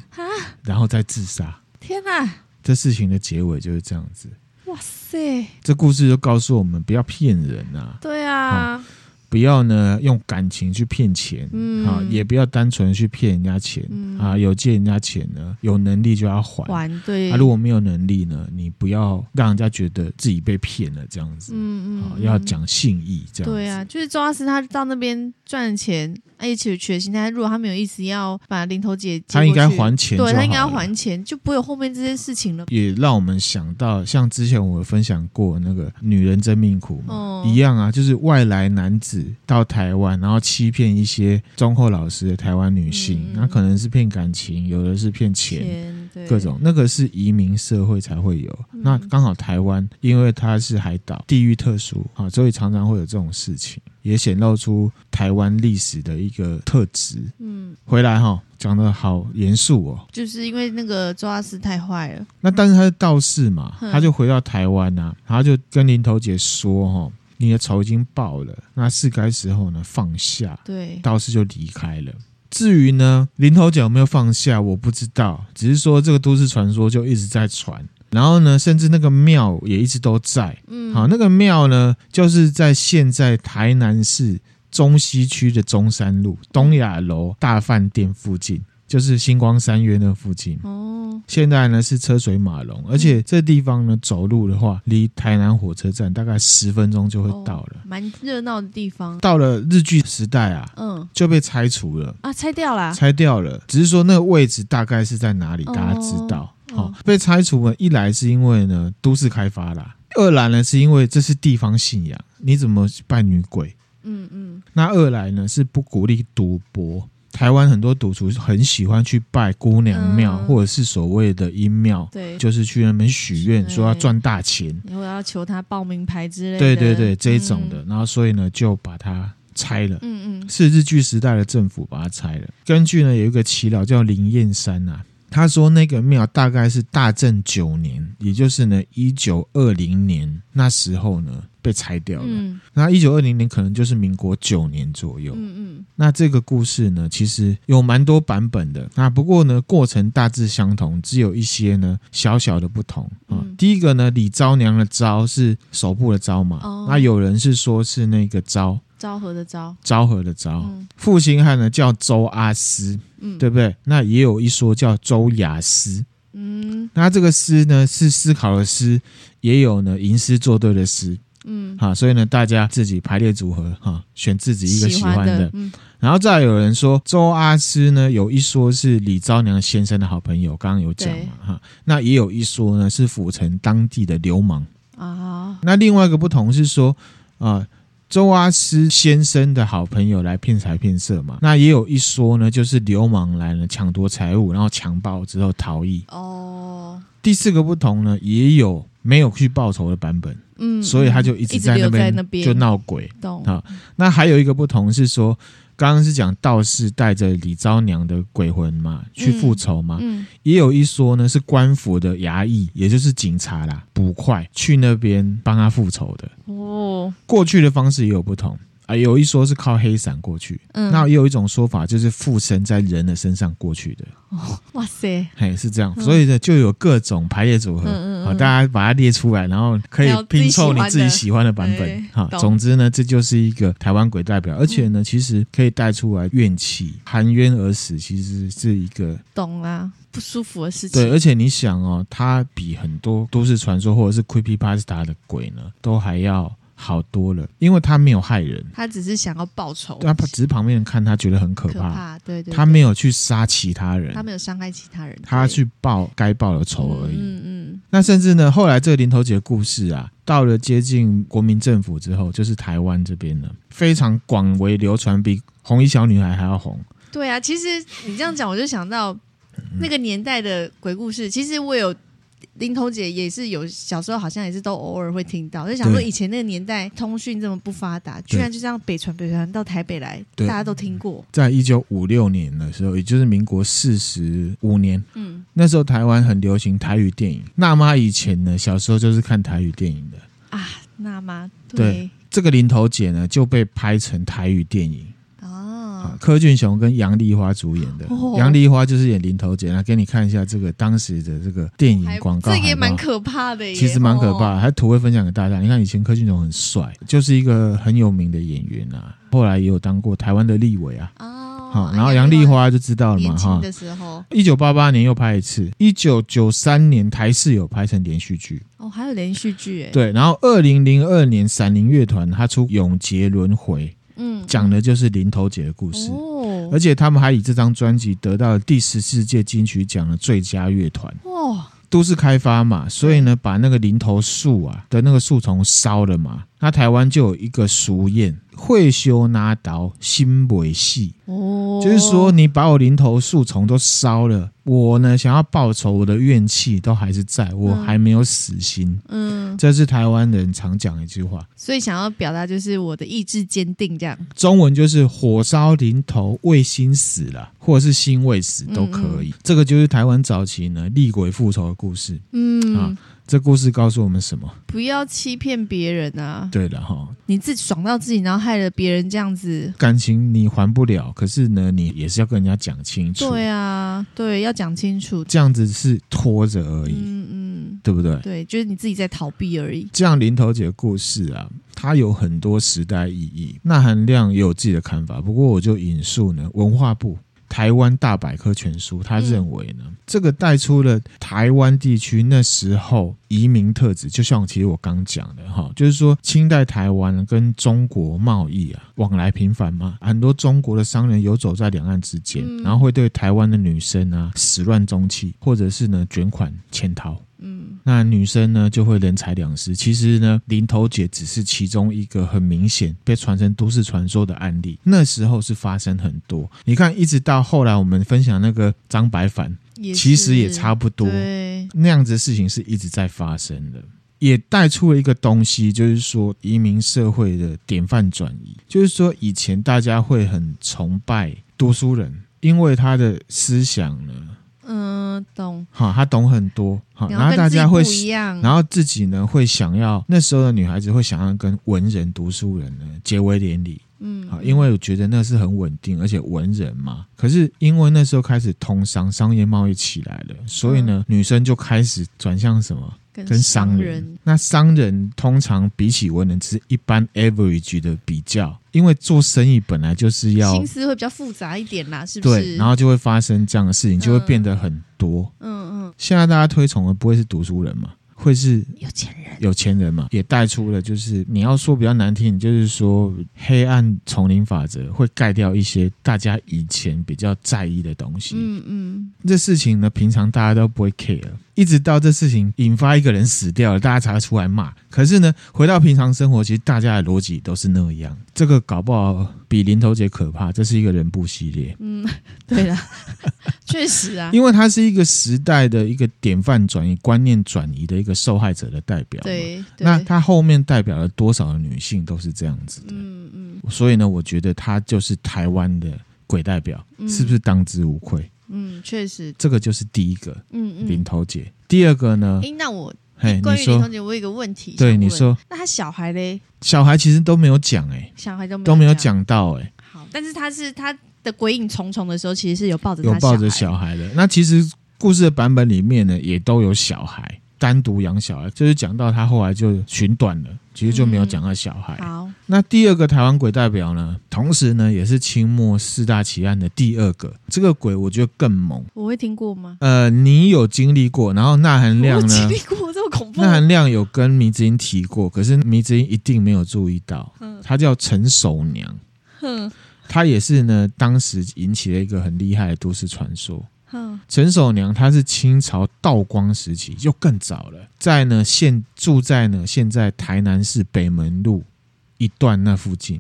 然后再自杀。天哪！这事情的结尾就是这样子。哇塞！这故事就告诉我们不要骗人啊！对啊。哦不要呢用感情去骗钱，嗯，啊，也不要单纯去骗人家钱，嗯，啊，有借人家钱呢，有能力就要还，还对，啊，如果没有能力呢，你不要让人家觉得自己被骗了这样子，嗯嗯，啊，要讲信义这样子，对啊，就是周阿师他到那边赚钱。而且取了心态，如果他没有意思要把零头姐，他应该还钱，对，他应该要还钱，就不会有后面这些事情了。也让我们想到，像之前我有分享过那个“女人真命苦”嘛，哦、一样啊，就是外来男子到台湾，然后欺骗一些忠厚老实的台湾女性，那、嗯、可能是骗感情，有的是骗钱，钱各种那个是移民社会才会有。嗯、那刚好台湾，因为它是海岛，地域特殊啊，所以常常会有这种事情。也显露出台湾历史的一个特质。嗯，回来哈，讲的好严肃哦。就是因为那个周阿师太坏了。那但是他是道士嘛，嗯、他就回到台湾呐、啊，他就跟林头姐说：“哈，你的仇已经报了，那是该时候呢放下。”对，道士就离开了。至于呢，林头角有没有放下，我不知道。只是说这个都市传说就一直在传。然后呢，甚至那个庙也一直都在。嗯，好，那个庙呢，就是在现在台南市中西区的中山路东雅楼大饭店附近。就是星光三月那附近。哦，现在呢是车水马龙，而且这地方呢走路的话，离台南火车站大概十分钟就会到了，蛮热闹的地方。到了日据时代啊，嗯，就被拆除了。啊，拆掉了，拆掉了。只是说那个位置大概是在哪里，大家知道？好，被拆除了，一来是因为呢都市开发啦，二来呢是因为这是地方信仰，你怎么拜女鬼？嗯嗯，那二来呢是不鼓励赌博。台湾很多赌徒很喜欢去拜姑娘庙，嗯、或者是所谓的阴庙，对，就是去那边许愿，说要赚大钱，然后要求他报名牌之类的，对对对，这一种的，嗯、然后所以呢就把它拆了，嗯嗯，是日据时代的政府把它拆了。根据呢有一个耆老叫林燕山啊。他说那个庙大概是大正九年，也就是呢一九二零年那时候呢被拆掉了。嗯，那一九二零年可能就是民国九年左右。嗯嗯，那这个故事呢其实有蛮多版本的。那不过呢过程大致相同，只有一些呢小小的不同啊。嗯，第一个呢李昭娘的昭是手部的昭嘛，哦，那有人是说是那个昭。昭和的昭，昭和的昭，嗯、负心汉呢叫周阿斯，嗯，对不对？那也有一说叫周雅思，嗯，那这个思呢是思考的思，也有呢吟诗作对的诗，嗯，好，所以呢大家自己排列组合哈，选自己一个喜欢的，欢的。嗯，然后再有人说周阿斯呢有一说是李昭娘先生的好朋友，刚刚有讲嘛哈，那也有一说呢是府城当地的流氓。啊，那另外一个不同是说啊。周阿斯先生的好朋友来骗财骗色嘛？那也有一说呢，就是流氓来了抢夺财物，然后强暴之后逃逸。哦，第四个不同呢，也有没有去报仇的版本。嗯，所以他就一直在那边就闹鬼。懂啊？那还有一个不同是说。刚刚是讲道士带着李昭娘的鬼魂嘛，去复仇嘛，嗯嗯、也有一说呢是官府的衙役，也就是警察啦，捕快去那边帮他复仇的。哦，过去的方式也有不同。啊，有一说是靠黑伞过去，嗯，那也有一种说法就是附身在人的身上过去的。哦，哇塞，嘿，是这样，嗯、所以呢，就有各种排列组合，好、嗯嗯嗯，大家把它列出来，然后可以拼凑你自己喜欢的版本。好，总之呢，这就是一个台湾鬼代表，而且呢，其实可以带出来怨气，含冤而死，其实是一个懂啊，不舒服的事情。对，而且你想哦，它比很多都市传说或者是 creepypasta 的鬼呢，都还要。好多了，因为他没有害人，他只是想要报仇。他只是旁边人看他觉得很可怕，可怕对，对对。他没有去杀其他人，他没有伤害其他人，他去报该报的仇而已。嗯嗯。那甚至呢，后来这个林头姐的故事啊，到了接近国民政府之后，就是台湾这边呢，非常广为流传，比红衣小女孩还要红。对啊，其实你这样讲，我就想到那个年代的鬼故事。其实我有。林头姐也是有小时候，好像也是都偶尔会听到，就想说以前那个年代通讯这么不发达，居然就这样北传北传到台北来，大家都听过。在一九五六年的时候，也就是民国四十五年，嗯，那时候台湾很流行台语电影。娜妈以前呢，小时候就是看台语电影的啊。娜妈对，对这个林头姐呢，就被拍成台语电影。柯俊雄跟杨丽花主演的，杨丽花就是演林投姐，来给你看一下这个当时的这个电影广告，这也蛮可怕的，其实蛮可怕的，还图会分享给大家。你看以前柯俊雄很帅，就是一个很有名的演员啊，后来也有当过台湾的立委啊。哦，好，然后杨丽花就知道了嘛，哈。的时候，一九八八年又拍一次，一九九三年台视有拍成连续剧。哦，还有连续剧哎。对，然后二零零二年闪灵乐团他出《永劫轮回》。嗯，讲的就是林头姐的故事，哦，而且他们还以这张专辑得到了第十四届金曲奖的最佳乐团。哦，都市开发嘛，所以呢，把那个林头树啊的那个树丛烧了嘛，那台湾就有一个俗谚。会修拿刀，心尾细。哦，就是说你把我林头树丛都烧了，我呢想要报仇，我的怨气都还是在，我还没有死心。嗯，这是台湾人常讲的一句话。所以想要表达就是我的意志坚定，这样。中文就是火烧林头未心死了，或者是心未死都可以。嗯嗯，这个就是台湾早期呢厉鬼复仇的故事。嗯啊。这故事告诉我们什么？不要欺骗别人啊！对的哈，你自己爽到自己，然后害了别人，这样子感情你还不了。可是呢，你也是要跟人家讲清楚。对啊，对，要讲清楚。这样子是拖着而已。嗯嗯。对不对？对，就是你自己在逃避而已。这样林头姐的故事啊，它有很多时代意义。那含量也有自己的看法，不过我就引述呢，文化部。台湾大百科全书，他认为呢，嗯、这个带出了台湾地区那时候移民特质，就像其实我刚讲的哈，就是说清代台湾跟中国贸易啊往来频繁嘛，很多中国的商人游走在两岸之间，嗯、然后会对台湾的女生啊始乱终弃，或者是呢卷款潜逃。嗯，那女生呢就会人财两失。其实呢，林头姐只是其中一个很明显被传成都市传说的案例。那时候是发生很多，你看，一直到后来我们分享那个张白凡，其实也差不多。那样子的事情是一直在发生的，也带出了一个东西，就是说移民社会的典范转移。就是说，以前大家会很崇拜读书人，因为他的思想呢。嗯，懂。好，他懂很多。好，然后大家会，然后自己呢会想要，那时候的女孩子会想要跟文人、读书人呢结为连理。嗯，好，因为我觉得那是很稳定，而且文人嘛。可是因为那时候开始通商、商业贸易起来了，所以呢，女生就开始转向什么？跟商人，那商人通常比起文人，只是一般 average 的比较，因为做生意本来就是要心思会比较复杂一点啦，是不是？对，然后就会发生这样的事情，就会变得很多。嗯嗯。现在大家推崇的不会是读书人嘛？会是有钱人，有钱人嘛，也带出了就是你要说比较难听，就是说黑暗丛林法则会盖掉一些大家以前比较在意的东西。嗯嗯，这事情呢，平常大家都不会 care。一直到这事情引发一个人死掉了，大家才会出来骂。可是呢，回到平常生活，其实大家的逻辑都是那样。这个搞不好比林头姐可怕。这是一个人部系列。嗯，对了，确实啊，因为它是一个时代的一个典范转移、观念转移的一个受害者的代表。对，对，那它后面代表了多少的女性都是这样子的。嗯嗯。所以呢，我觉得她就是台湾的鬼代表，嗯、是不是当之无愧？嗯，确实，这个就是第一个，嗯嗯，林头姐。第二个呢？哎，那我，嘿，关于林头姐，我有一个问题，对，你说，那他小孩嘞？小孩其实都没有讲，哎，小孩都都没有讲到，哎，好，但是他是他的鬼影重重的时候，其实是有抱着有抱着小孩的。那其实故事的版本里面呢，也都有小孩。单独养小孩，就是讲到他后来就寻短了，其实就没有讲到小孩。嗯、好，那第二个台湾鬼代表呢，同时呢也是清末四大奇案的第二个。这个鬼我觉得更猛。我会听过吗？呃，你有经历过，然后钠含量呢？经历过这么恐怖？钠含量有跟迷之音提过，可是迷之音一定没有注意到。嗯，他叫陈守娘。哼，他也是呢，当时引起了一个很厉害的都市传说。陈守娘，她是清朝道光时期，就更早了，在呢现住在呢现在台南市北门路一段那附近，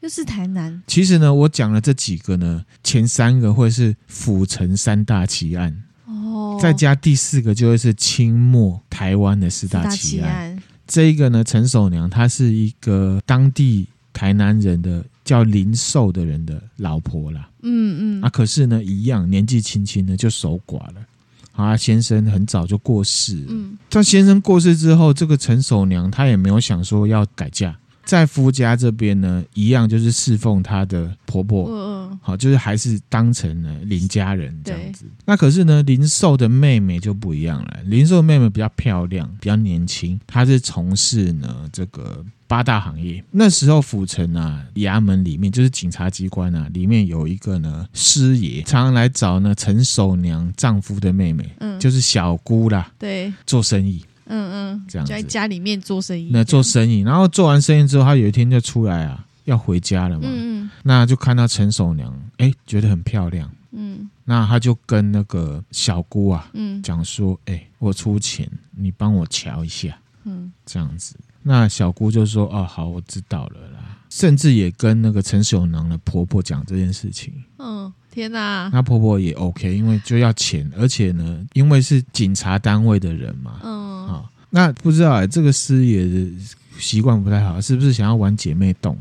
又是台南。其实呢，我讲了这几个呢，前三个会是府城三大奇案哦，再加第四个就会是清末台湾的四大奇案。奇案这一个呢，陈守娘她是一个当地台南人的。叫林寿的人的老婆啦，嗯嗯，啊，可是呢，一样年纪轻轻的就守寡了，啊，先生很早就过世了，嗯，在先生过世之后，这个陈守娘她也没有想说要改嫁。在夫家这边呢，一样就是侍奉她的婆婆，嗯，好，就是还是当成了林家人这样子。那可是呢，林寿的妹妹就不一样了。林寿的妹妹比较漂亮，比较年轻，她是从事呢这个八大行业。那时候府城啊，衙门里面就是警察机关啊，里面有一个呢师爷，常常来找呢陈守娘丈夫的妹妹，嗯，就是小姑啦，对，做生意。嗯嗯，这样在家里面做生意，那做生意，然后做完生意之后，他有一天就出来啊，要回家了嘛。嗯嗯，那就看到陈守娘，哎，觉得很漂亮。嗯，那他就跟那个小姑啊，嗯，讲说，哎，我出钱，你帮我瞧一下。嗯，这样子，那小姑就说，哦，好，我知道了啦。甚至也跟那个陈守娘的婆婆讲这件事情。嗯。天呐，那婆婆也 OK，因为就要钱，而且呢，因为是警察单位的人嘛，嗯，好、哦，那不知道哎，这个师爷的习惯不太好，是不是想要玩姐妹洞？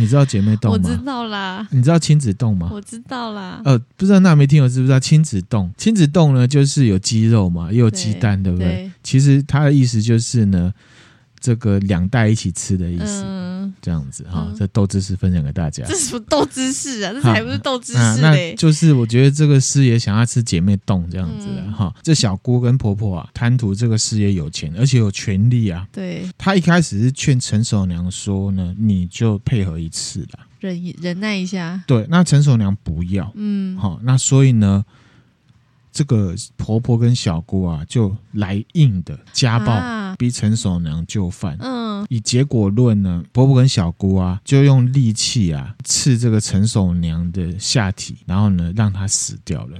你知道姐妹洞吗？我知道啦。你知道亲子洞吗？我知道啦。呃，不知道那没听我，知不知道亲子洞？亲子洞呢，就是有鸡肉嘛，也有鸡蛋，对，对不对？对，其实它的意思就是呢，这个两代一起吃的意思。嗯这样子哈，这豆知识分享给大家。这是什么豆知识啊？这才不是豆知识嘞、啊！那就是我觉得这个师爷想要吃姐妹丼这样子的哈。这小姑跟婆婆啊，贪图这个师爷有钱，而且有权利啊。对。他一开始是劝陈守娘说呢，你就配合一次啦，忍忍耐一下。对，那陈守娘不要。嗯。好，那所以呢？这个婆婆跟小姑啊，就来硬的家暴，逼陈守娘就范。嗯，以结果论呢，婆婆跟小姑啊，就用利器啊刺这个陈守娘的下体，然后呢，让她死掉了。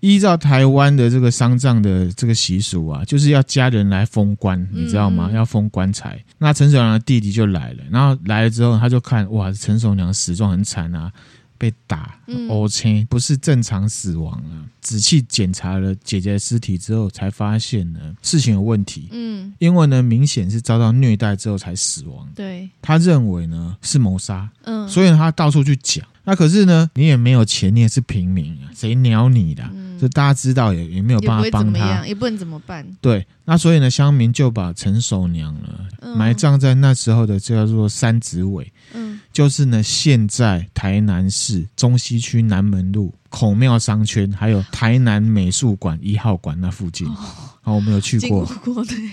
依照台湾的这个丧葬的这个习俗啊，就是要家人来封棺，你知道吗？要封棺材。那陈守娘的弟弟就来了，然后来了之后，他就看哇，陈守娘死状很惨啊。被打，O 青不是正常死亡啊！仔细检查了姐姐的尸体之后，才发现呢事情有问题。嗯，因为呢明显是遭到虐待之后才死亡。对，他认为呢是谋杀。嗯，所以他到处去讲。那可是呢，你也没有钱，你也是平民啊，谁鸟你的？就大家知道也也没有办法帮他，也不能怎么办。对，那所以呢，乡民就把陈守娘呢埋葬在那时候的叫做三子尾。嗯，就是呢，现在台南市中西区南门路孔庙商圈，还有台南美术馆一号馆那附近。好，我们有去过。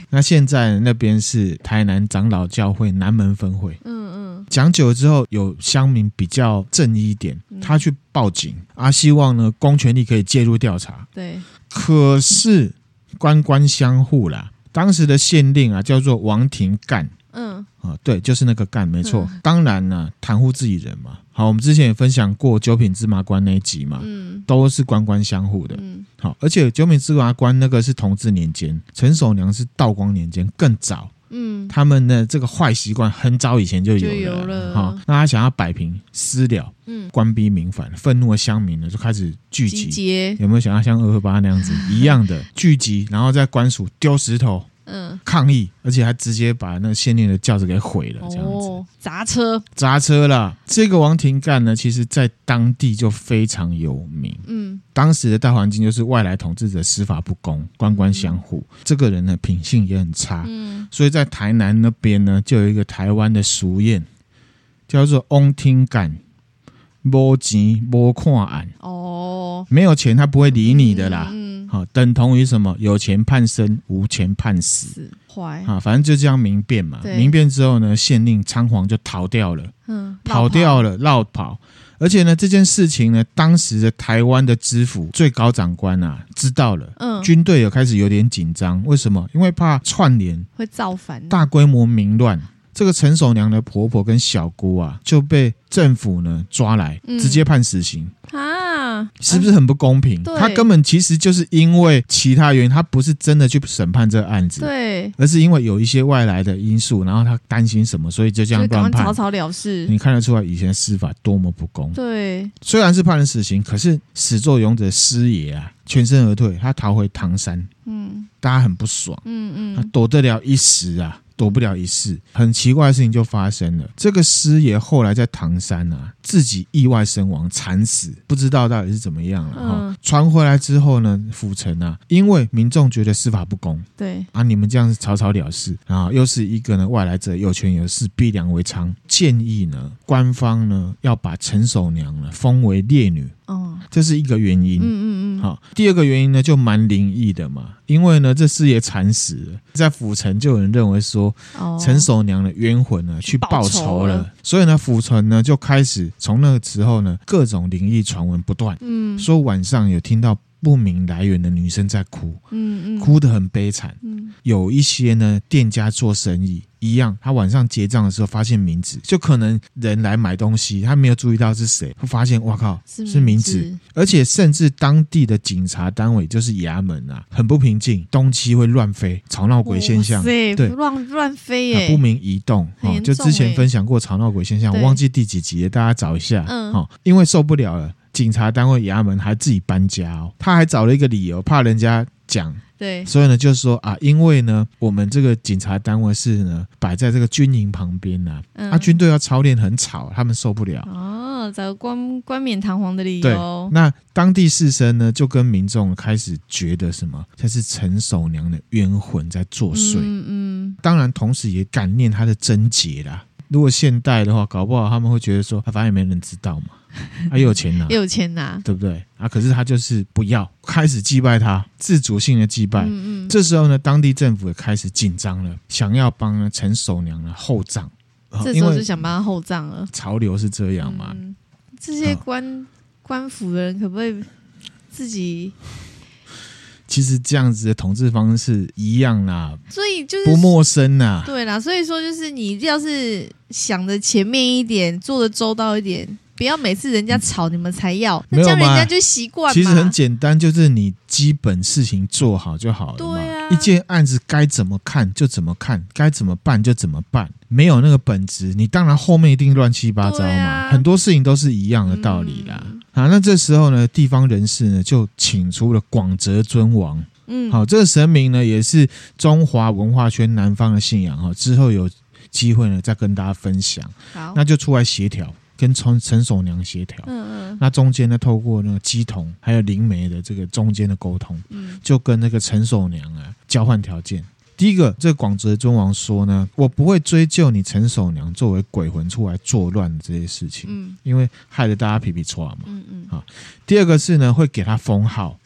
那现在那边是台南长老教会南门分会。嗯嗯。讲久了之后，有乡民比较正义一点，他去报警啊，希望呢公权力可以介入调查。对，可是官官相护啦。当时的县令啊叫做王廷干，嗯啊，对，就是那个干，没错。嗯、当然呢，袒护自己人嘛。好，我们之前也分享过九品芝麻官那一集嘛，嗯，都是官官相护的。嗯，好，而且九品芝麻官那个是同治年间，陈守娘是道光年间，更早。嗯，他们的这个坏习惯很早以前就有了，哈。那他想要摆平私了，嗯，官逼民反，愤怒的乡民呢就开始聚集，有没有想要像二二八那样子一样的聚集，然后在官署丢石头？嗯，抗议，而且还直接把那个县令的轿子给毁了，这样子砸车，砸车了。这个王廷干呢，其实在当地就非常有名。嗯，当时的大环境就是外来统治者司法不公，官官相护。这个人呢，品性也很差。嗯，所以在台南那边呢，就有一个台湾的俗谚，叫做“翁廷干，没钱没看案”。哦，没有钱他不会理你的啦。好，等同于什么？有钱判生，无钱判死。坏啊，反正就这样民变嘛。民变之后呢，县令仓皇就逃掉了。嗯，跑掉了，落跑。而且呢，这件事情呢，当时的台湾的知府最高长官啊，知道了。嗯，军队有开始有点紧张。为什么？因为怕串联会造反，大规模民乱。这个陈守娘的婆婆跟小姑啊，就被政府呢抓来，直接判死刑。啊。是不是很不公平？嗯、他根本其实就是因为其他原因，他不是真的去审判这个案子，对，而是因为有一些外来的因素，然后他担心什么，所以就这样乱判，草草了事。你看得出来以前司法多么不公。对，虽然是判了死刑，可是始作俑者师爷啊，全身而退，他逃回唐山。嗯，大家很不爽。嗯嗯，他躲得了一时啊。躲不了一世，很奇怪的事情就发生了。这个师爷后来在唐山啊，自己意外身亡，惨死，不知道到底是怎么样了。哈，传回来之后呢，府城啊，因为民众觉得司法不公，对啊，你们这样子草草了事啊，又是一个呢外来者有权有势，逼良为娼，建议呢官方呢要把陈守娘呢封为烈女。哦，这是一个原因。嗯嗯嗯。好，第二个原因呢，就蛮灵异的嘛。因为呢，这四爷惨死了，在府城就有人认为说，陈守娘的冤魂呢去报仇了，所以呢，府城呢就开始从那个时候呢，各种灵异传闻不断。嗯，说晚上有听到不明来源的女生在哭，嗯嗯，哭得很悲惨。嗯，有一些呢店家做生意。一样，他晚上结账的时候发现名字，就可能人来买东西，他没有注意到是谁，会发现哇靠，是名字，而且甚至当地的警察单位就是衙门啊，很不平静，东西会乱飞，吵闹鬼现象，对，乱乱飞耶，不明移动哦，就之前分享过吵闹鬼现象，我忘记第几集了，大家找一下，嗯，哦，因为受不了了，警察单位衙门还自己搬家哦，他还找了一个理由，怕人家讲。对，所以呢，就是说啊，因为呢，我们这个警察单位是呢摆在这个军营旁边呐，啊，嗯、啊，军队要操练很吵，他们受不了。哦，找个冠冠冕堂皇的理由。对，那当地士绅呢，就跟民众开始觉得什么，这是陈守娘的冤魂在作祟。嗯嗯。当然，同时也感念他的贞洁啦。如果现代的话，搞不好他们会觉得说，他反正也没人知道嘛，他有钱拿，有钱拿，对不对？啊，可是他就是不要，开始祭拜他，自主性的祭拜。嗯嗯。这时候呢，当地政府也开始紧张了，想要帮呢陈守娘呢厚葬。这时候就想帮他厚葬了。潮流是这样嘛？嗯、这些官、哦、官府的人可不可以自己？其实这样子的统治方式一样啦，所以就是不陌生呐。对啦，所以说就是你要是想的前面一点，做的周到一点。不要每次人家吵你们才要，那这样人家就习惯。其实很简单，就是你基本事情做好就好了。对啊，一件案子该怎么看就怎么看，该怎么办就怎么办。没有那个本质，你当然后面一定乱七八糟嘛。啊、很多事情都是一样的道理啦。嗯、好，那这时候呢，地方人士呢就请出了广泽尊王。嗯，好，这个神明呢也是中华文化圈南方的信仰哈。之后有机会呢再跟大家分享。好，那就出来协调。跟陈陈守娘协调，嗯嗯，那中间呢，透过那个姬童还有灵媒的这个中间的沟通，嗯，就跟那个陈守娘啊交换条件。第一个，这广泽尊王说呢，我不会追究你陈守娘作为鬼魂出来作乱的这些事情，嗯，因为害得大家皮皮错嘛，嗯嗯，啊。第二个是呢，会给他封号。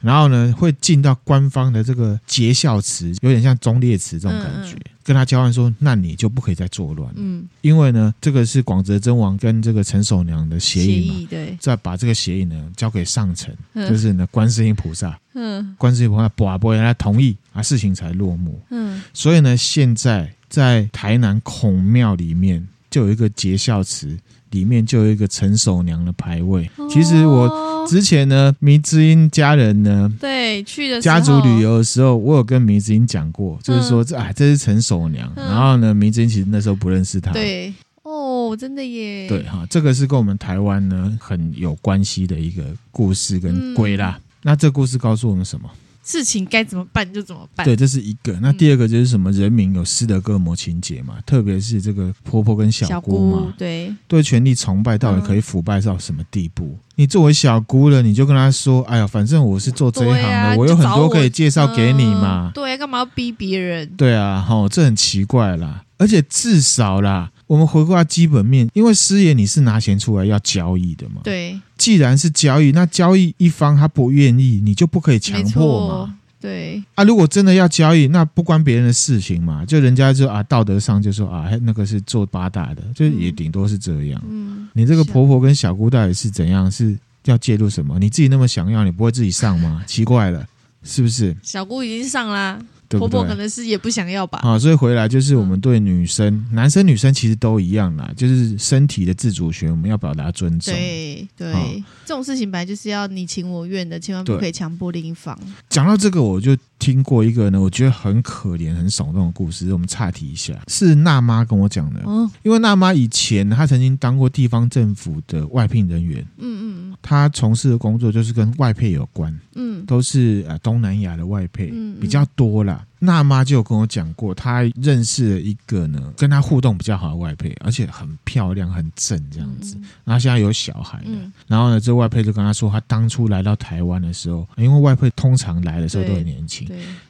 然后呢，会进到官方的这个节孝祠，有点像忠烈祠这种感觉，嗯嗯、跟他交换说，那你就不可以再作乱。嗯，因为呢，这个是广泽真王跟这个陈守娘的协议嘛，对，再把这个协议呢交给上层，嗯、就是呢观世音菩萨，嗯，观世音菩萨把不来同意啊，事情才落幕。嗯，所以呢，现在在台南孔庙里面就有一个结孝祠。里面就有一个陈守娘的牌位。其实我之前呢，迷之音家人呢，对去的家族旅游的时候，我有跟迷之音讲过，就是说这哎，这是陈守娘。然后呢，迷之音其实那时候不认识他。对，哦，真的耶。对哈，这个是跟我们台湾呢很有关系的一个故事跟鬼啦。那这故事告诉我们什么？事情该怎么办就怎么办。对，这是一个。那第二个就是什么？人民有斯德哥尔摩情结嘛，特别是这个婆婆跟小姑嘛，姑对，对权力崇拜到底可以腐败到什么地步？嗯、你作为小姑了，你就跟她说：“哎呀，反正我是做这一行的，啊、我有很多可以介绍给你嘛。嗯”对，干嘛要逼别人？对啊，齁，这很奇怪啦。而且至少啦。我们回归到基本面，因为师爷你是拿钱出来要交易的嘛。对，既然是交易，那交易一方他不愿意，你就不可以强迫嘛。对啊，如果真的要交易，那不关别人的事情嘛，就人家就啊，道德上就说啊，那个是做八大的，就也顶多是这样。嗯，你这个婆婆跟小姑到底是怎样？是要介入什么？你自己那么想要，你不会自己上吗？奇怪了，是不是？小姑已经上啦。对对婆婆可能是也不想要吧。啊，所以回来就是我们对女生、嗯、男生、女生其实都一样啦，就是身体的自主权，我们要表达尊重。对对，啊、这种事情本来就是要你情我愿的，千万不可以强迫另一方。讲到这个，我就听过一个呢，我觉得很可怜、很耸动的故事。我们岔题一下，是娜妈跟我讲的。哦，因为娜妈以前她曾经当过地方政府的外聘人员。嗯嗯，她从事的工作就是跟外配有关。嗯，都是呃东南亚的外配，嗯嗯比较多啦。娜妈就有跟我讲过，她认识了一个呢，跟她互动比较好的外配，而且很漂亮、很正这样子。嗯、然后现在有小孩了，嗯、然后呢，这外配就跟她说，她当初来到台湾的时候，因为外配通常来的时候都很年轻，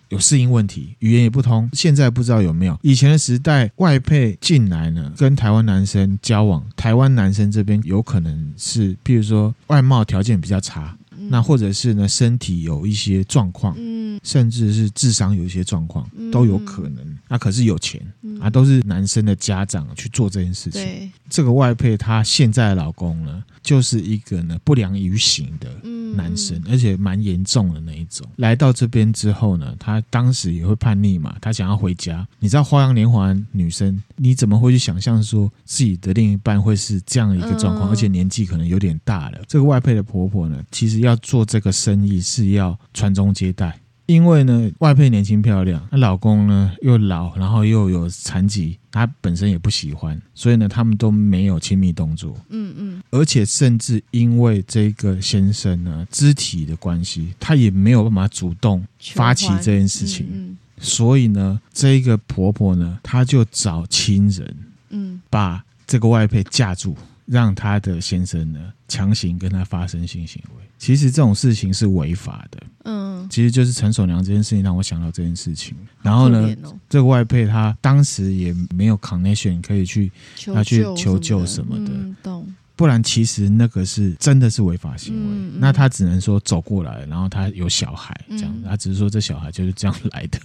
有适应问题，语言也不通。现在不知道有没有，以前的时代外配进来呢，跟台湾男生交往，台湾男生这边有可能是，譬如说外貌条件比较差。那或者是呢，身体有一些状况，嗯，甚至是智商有一些状况，都有可能。那可是有钱啊，都是男生的家长去做这件事情。这个外配她现在的老公呢，就是一个呢不良于行的男生，而且蛮严重的那一种。来到这边之后呢，他当时也会叛逆嘛，他想要回家。你知道花样年华女生，你怎么会去想象说自己的另一半会是这样一个状况，而且年纪可能有点大了？这个外配的婆婆呢，其实要。做这个生意是要传宗接代，因为呢，外配年轻漂亮，她老公呢又老，然后又有残疾，她本身也不喜欢，所以呢，他们都没有亲密动作。嗯嗯，而且甚至因为这个先生呢肢体的关系，他也没有办法主动发起这件事情，嗯嗯，所以呢，这个婆婆呢，她就找亲人，嗯，把这个外配架住。让他的先生呢强行跟他发生性行为，其实这种事情是违法的。嗯，嗯，其实就是陈守娘这件事情让我想到这件事情。然后呢，哦、这个外配他当时也没有 connection 可以去求要去求救什么的。嗯，懂。不然，其实那个是真的是违法行为。那他只能说走过来，然后他有小孩这样他只是说这小孩就是这样来的，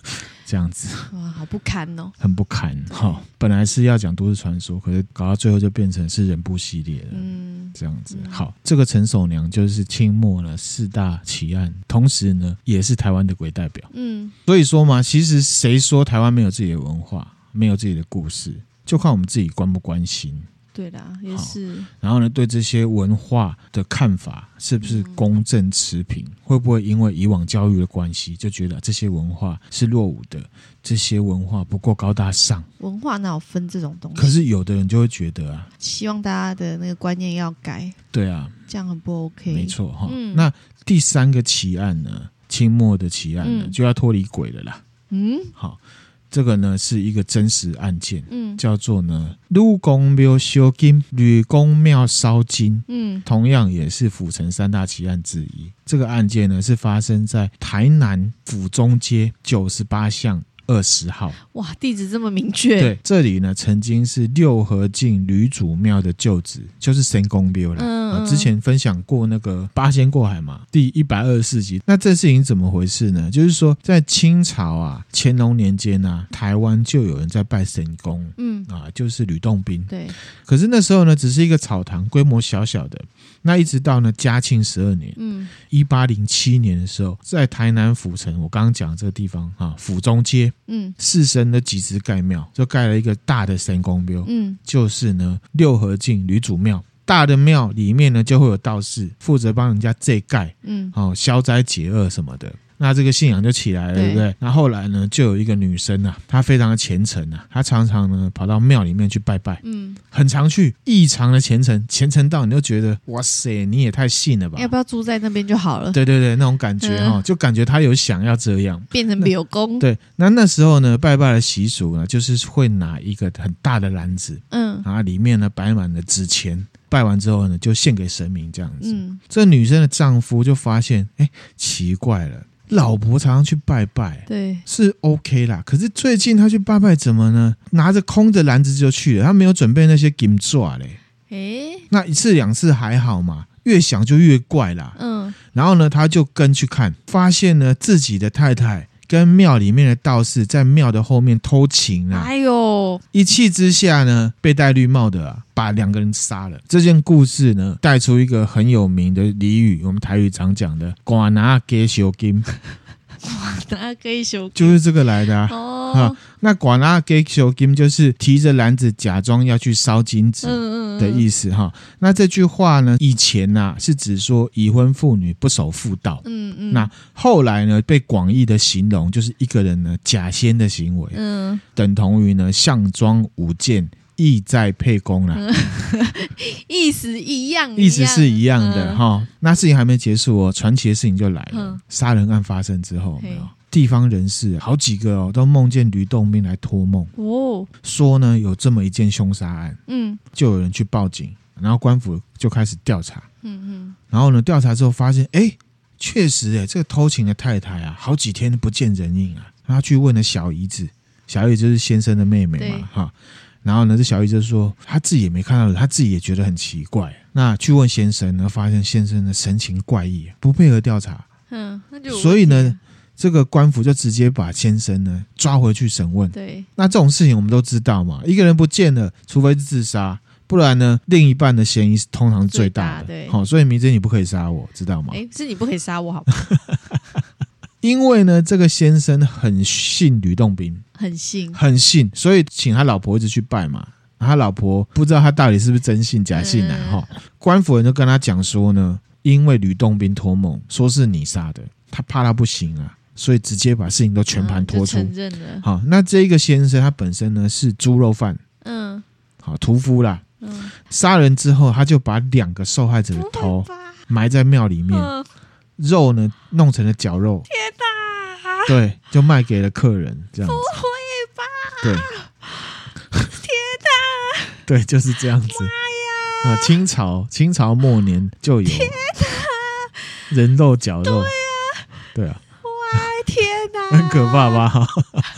这样子。哇，好不堪哦，很不堪哈、哦。本来是要讲都市传说，可是搞到最后就变成是人部系列了。嗯，这样子。嗯、好，这个陈守娘就是清末呢四大奇案，同时呢也是台湾的鬼代表。嗯，所以说嘛，其实谁说台湾没有自己的文化，没有自己的故事，就看我们自己关不关心。对的，也是。然后呢，对这些文化的看法是不是公正持平？嗯、会不会因为以往教育的关系，就觉得这些文化是落伍的，这些文化不够高大上？文化哪有分这种东西？可是有的人就会觉得啊，希望大家的那个观念要改。对啊，这样很不 OK。没错哈。嗯、那第三个奇案呢？清末的奇案呢，嗯、就要脱离鬼了啦。嗯，好。这个呢是一个真实案件，嗯，叫做呢吕公庙烧金，吕公庙烧金，嗯，同样也是府城三大奇案之一。这个案件呢是发生在台南府中街九十八巷。二十号，哇，地址这么明确。对，这里呢曾经是六合敬吕祖庙的旧址，就是神宫庙了。嗯，嗯，之前分享过那个八仙过海嘛，第一百二十四集。那这事情怎么回事呢？就是说，在清朝啊，乾隆年间啊，台湾就有人在拜神宫，嗯啊，就是吕洞宾。对，可是那时候呢，只是一个草堂，规模小小的。那一直到呢嘉庆十二年，嗯，一八零七年的时候，在台南府城，我刚刚讲这个地方啊，府中街，嗯，四神的几支盖庙，就盖了一个大的神宫庙，嗯，就是呢六合镜吕祖庙，大的庙里面呢就会有道士负责帮人家这盖，嗯，哦消灾解厄什么的。那这个信仰就起来了，对不对？那后，后来呢，就有一个女生啊，她非常的虔诚啊，她常常呢跑到庙里面去拜拜，嗯，很常去，异常的虔诚，虔诚到你就觉得哇塞，你也太信了吧？要不要住在那边就好了？对对对，那种感觉哈、就感觉她有想要这样变成庙公。对，那那时候呢，拜拜的习俗呢，就是会拿一个很大的篮子，嗯，然后里面呢摆满了纸钱，拜完之后呢，就献给神明这样子。嗯，这女生的丈夫就发现，哎，奇怪了。老婆常常去拜拜，对，是 OK 啦。可是最近他去拜拜怎么呢？拿着空的篮子就去了，他没有准备那些金爪嘞。诶，那一次两次还好嘛，越想就越怪啦。嗯，然后呢，他就跟去看，发现呢自己的太太。跟庙里面的道士在庙的后面偷情啊！哎呦，一气之下呢，被戴绿帽的啊，把两个人杀了。这件故事呢，带出一个很有名的俚语，我们台语常讲的“寡拿给小金”。拿给小就是这个来的啊！哦、啊，那寡拿给小金就是提着篮子假装要去烧金子的意思哈、嗯嗯嗯。那这句话呢，以前呐、啊、是指说已婚妇女不守妇道。嗯嗯。那后来呢，被广义的形容就是一个人呢假仙的行为。嗯。等同于呢项庄舞剑。意在沛公啦，意思一样，意思是一样的哈。那事情还没结束哦，传奇的事情就来了。杀人案发生之后，没有？地方人士好几个哦，都梦见吕洞宾来托梦。哦，说呢有这么一件凶杀案，嗯，就有人去报警，然后官府就开始调查，嗯嗯，然后呢调查之后发现，哎，确实哎，这个偷情的太太啊，好几天不见人影啊，然后去问了小姨子，小姨子就是先生的妹妹嘛，哈。然后呢，这小姨就说他自己也没看到，他自己也觉得很奇怪。那去问先生呢，发现先生的神情怪异，不配合调查。嗯，那就所以呢，这个官府就直接把先生呢抓回去审问。对，那这种事情我们都知道嘛，一个人不见了，除非是自杀，不然呢，另一半的嫌疑是通常最大的。对，好，所以明天你不可以杀我，知道吗？哎，是你不可以杀我，好吧？因为呢，这个先生很信吕洞宾，很信，很信，所以请他老婆一直去拜嘛。他老婆不知道他到底是不是真信假信呢？哈，官府人就跟他讲说呢，因为吕洞宾托梦说是你杀的，他怕他不行啊，所以直接把事情都全盘托出。承认了。好，那这一个先生他本身呢是猪肉贩，嗯，好屠夫啦，嗯，杀人之后他就把两个受害者的头埋在庙里面。肉呢，弄成了绞肉，天哪！对，就卖给了客人，这样子。不会吧？对，天哪！对，就是这样子。妈呀！啊，清朝清朝末年就有。天哪！人肉绞肉。对啊。对啊。天哪，很可怕吧？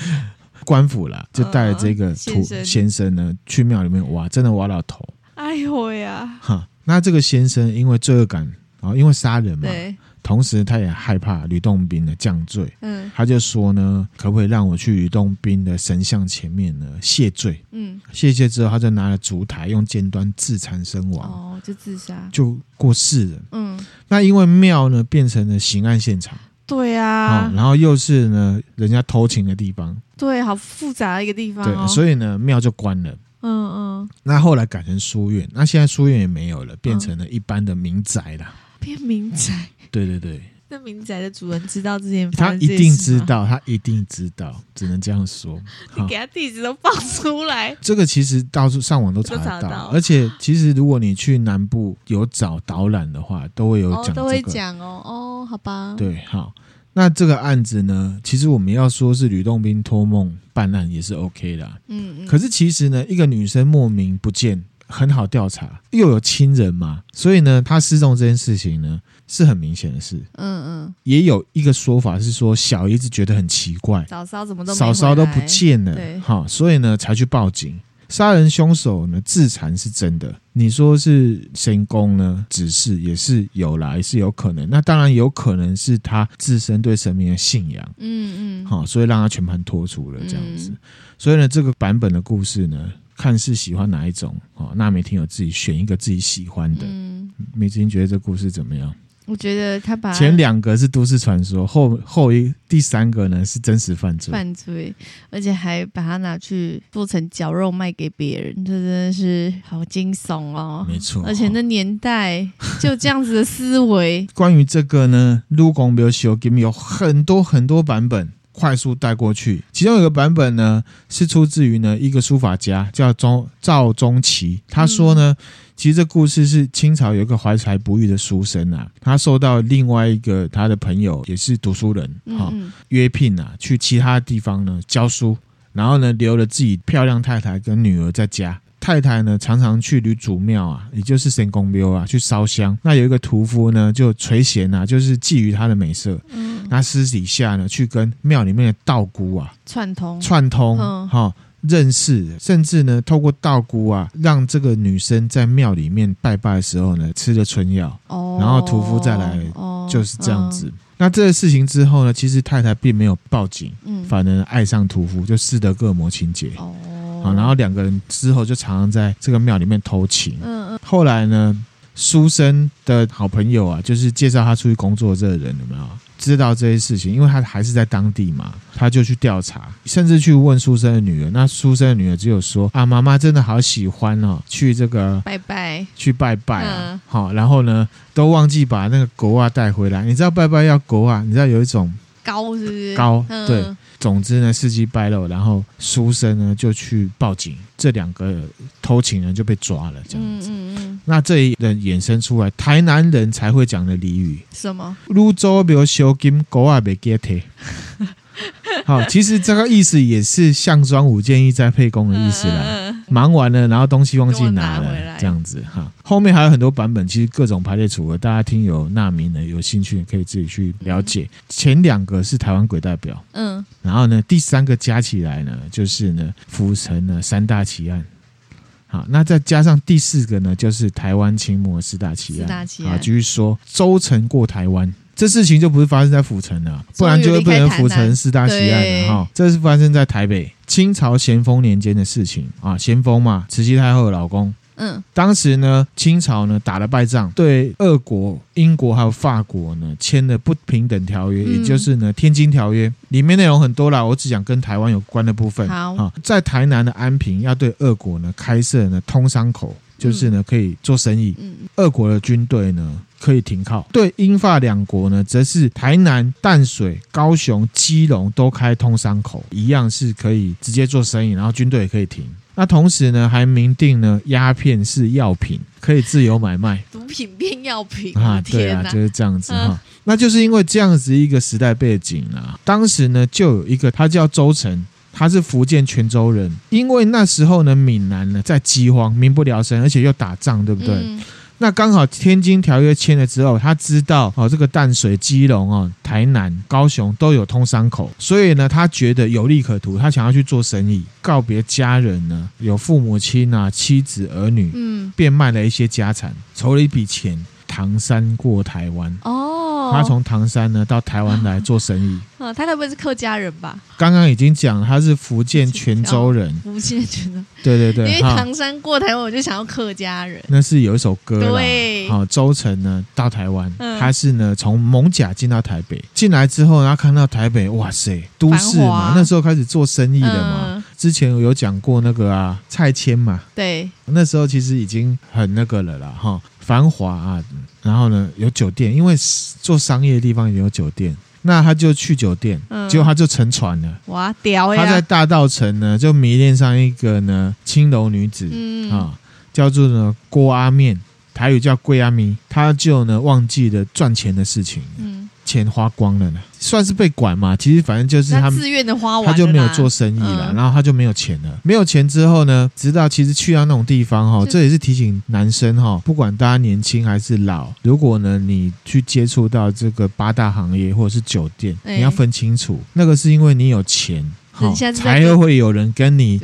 官府啦，就带了这个土先生呢去庙里面挖，真的挖到头。哎呦呀！哈，那这个先生因为罪恶感啊，因为杀人嘛，对，同时他也害怕吕洞宾的降罪，嗯，他就说呢，可不可以让我去吕洞宾的神像前面呢谢罪？嗯，谢罪之后，他就拿了烛台，用尖端自残身亡。哦，就自杀，就过世了。嗯，那因为庙呢变成了刑案现场。对啊、哦，然后又是呢，人家偷情的地方，对，好复杂的一个地方、哦，对，所以呢，庙就关了，嗯嗯，那后来改成书院，那现在书院也没有了，变成了一般的民宅了，变民宅，对对对，那民宅的主人知道这件，他一定知道，他一定知道，只能这样说，你给他地址都放出来，这个其实到处上网都查得到，到。而且其实如果你去南部有找导览的话，都会有讲、这个，都会讲哦，哦，好吧，对，好。那这个案子呢，其实我们要说是吕洞宾托梦办案也是 OK 的，嗯嗯。可是其实呢，一个女生莫名不见，很好调查，又有亲人嘛，所以呢，她失踪这件事情呢是很明显的事，嗯嗯。也有一个说法是说，小姨子觉得很奇怪，嫂嫂怎么都嫂嫂都不见了，哈，所以呢才去报警。杀人凶手呢自残是真的，你说是神功呢？指示也是有来，是有可能。那当然有可能是他自身对神明的信仰，嗯嗯，好，所以让他全盘托出了这样子。所以呢，这个版本的故事呢，看是喜欢哪一种，哦，那每天有自己选一个自己喜欢的。嗯，美婷觉得这故事怎么样？我觉得他把前两个是都市传说，后后一第三个呢是真实犯罪，犯罪，而且还把它拿去做成绞肉卖给别人，这真的是好惊悚哦！没错，而且那年代就这样子的思维。关于这个呢，卢公庙修 game 有很多很多版本，快速带过去。其中有个版本呢是出自于呢一个书法家叫钟赵宗祺，他说呢。嗯其实这故事是清朝有一个怀才不遇的书生啊，他受到另外一个他的朋友也是读书人哈、嗯嗯、约聘啊，去其他地方呢教书，然后呢留了自己漂亮太太跟女儿在家。太太呢常常去吕祖庙啊，也就是神宫庙啊去烧香。那有一个屠夫呢就垂涎啊，就是觊觎她的美色，嗯，那私底下呢去跟庙里面的道姑啊串通。串通哈。嗯。哦认识，甚至呢，透过道姑啊，让这个女生在庙里面拜拜的时候呢，吃了春药，哦，然后屠夫再来，哦，就是这样子。那这个事情之后呢，其实太太并没有报警，嗯，反而爱上屠夫，就斯德哥尔摩情节，哦，好，然后两个人之后就常常在这个庙里面偷情，嗯嗯。后来呢，书生的好朋友啊，就是介绍他出去工作的这个人，有没有？知道这些事情，因为他还是在当地嘛，他就去调查，甚至去问书生的女儿。那书生的女儿只有说：“啊，妈妈真的好喜欢哦，去这个拜拜，去拜拜啊。”好，然后呢，都忘记把那个狗啊带回来。你知道拜拜要狗啊？你知道有一种膏是不是？高对。总之呢，司机败露，然后书生呢就去报警，这两个偷情人就被抓了，这样子。嗯嗯嗯。那这一人衍生出来，台南人才会讲的俚语，什么？泸州没有修金，狗啊没给铁。好，其实这个意思也是项庄舞剑，意在沛公的意思啦。嗯、忙完了，然后东西忘记拿了，拿这样子哈。后面还有很多版本，其实各种排列组合，大家听有纳名的，有兴趣可以自己去了解。嗯、前两个是台湾鬼代表，嗯，然后呢，第三个加起来呢，就是呢，府城呢三大奇案。好，那再加上第四个呢，就是台湾清末四大奇案。四大奇案，继续说，周成过台湾。这事情就不是发生在府城了，不然就会变成府城四大奇案了哈。这是发生在台北清朝咸丰年间的事情啊，咸丰嘛，慈禧太后的老公。嗯，当时呢，清朝呢打了败仗，对俄国、英国还有法国呢签了不平等条约，也就是呢《天津条约》，里面内容很多啦，我只讲跟台湾有关的部分。好啊，在台南的安平要对俄国呢开设呢通商口。就是呢，可以做生意。嗯，俄国的军队呢可以停靠。对英法两国呢，则是台南、淡水、高雄、基隆都开通商口，一样是可以直接做生意，然后军队也可以停。那同时呢，还明定呢，鸦片是药品，可以自由买卖。毒品变药品啊？对啊，就是这样子哈。那就是因为这样子一个时代背景啊，当时呢，就有一个他叫周成。他是福建泉州人，因为那时候呢，闽南呢在饥荒，民不聊生，而且又打仗，对不对？嗯、那刚好天津条约签了之后，他知道哦，这个淡水、基隆哦、台南、高雄都有通商口，所以呢，他觉得有利可图，他想要去做生意，告别家人呢，有父母亲啊、妻子儿女，嗯，变卖了一些家产，筹了一笔钱，唐山过台湾。哦。他从唐山呢到台湾来做生意。嗯，他该不会是客家人吧？刚刚已经讲了，他是福建泉州人。福建泉州。对对对。因为唐山过台湾，我就想要客家人。那是有一首歌。对。好，周成呢到台湾，他是呢从艋舺进到台北，进来之后，然后看到台北，哇塞，都市嘛，那时候开始做生意了嘛。之前有讲过那个啊，蔡牵嘛。对。那时候其实已经很那个了啦，哈。繁华啊，然后呢有酒店，因为做商业的地方也有酒店，那他就去酒店，嗯、结果他就沉船了。哇，屌呀！他在大道城呢，就迷恋上一个呢青楼女子，嗯、啊，叫做呢郭阿面，台语叫桂阿咪，他就呢忘记了赚钱的事情。嗯钱花光了呢，算是被管嘛。其实反正就是他自愿的花完，他就没有做生意了，嗯、然后他就没有钱了。没有钱之后呢，直到其实去到那种地方哈，就这也是提醒男生哈，不管大家年轻还是老，如果呢你去接触到这个八大行业或者是酒店，欸、你要分清楚，那个是因为你有钱，才会有人跟你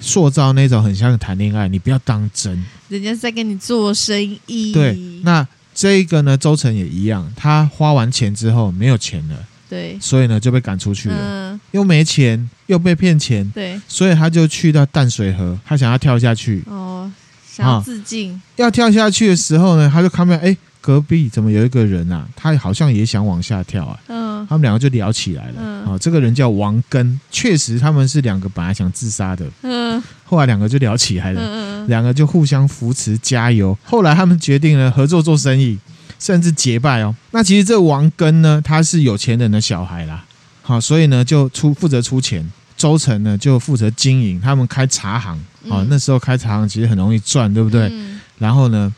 塑造那种很像谈恋爱，你不要当真。人家在跟你做生意，对，那。这一个呢，周成也一样，他花完钱之后没有钱了，对，所以呢就被赶出去了，嗯、又没钱，又被骗钱，对，所以他就去到淡水河，他想要跳下去，哦，想要自尽，要跳下去的时候呢，他就看到哎。隔壁怎么有一个人啊？他好像也想往下跳啊。嗯，他们两个就聊起来了。嗯，啊，这个人叫王根，确实他们是两个本来想自杀的。嗯，后来两个就聊起来了。嗯，两个就互相扶持加油。后来他们决定了合作做生意，甚至结拜哦。那其实这王根呢，他是有钱人的小孩啦。好，所以呢就出负责出钱，周成呢就负责经营。他们开茶行，哦，那时候开茶行其实很容易赚，对不对？嗯，然后呢？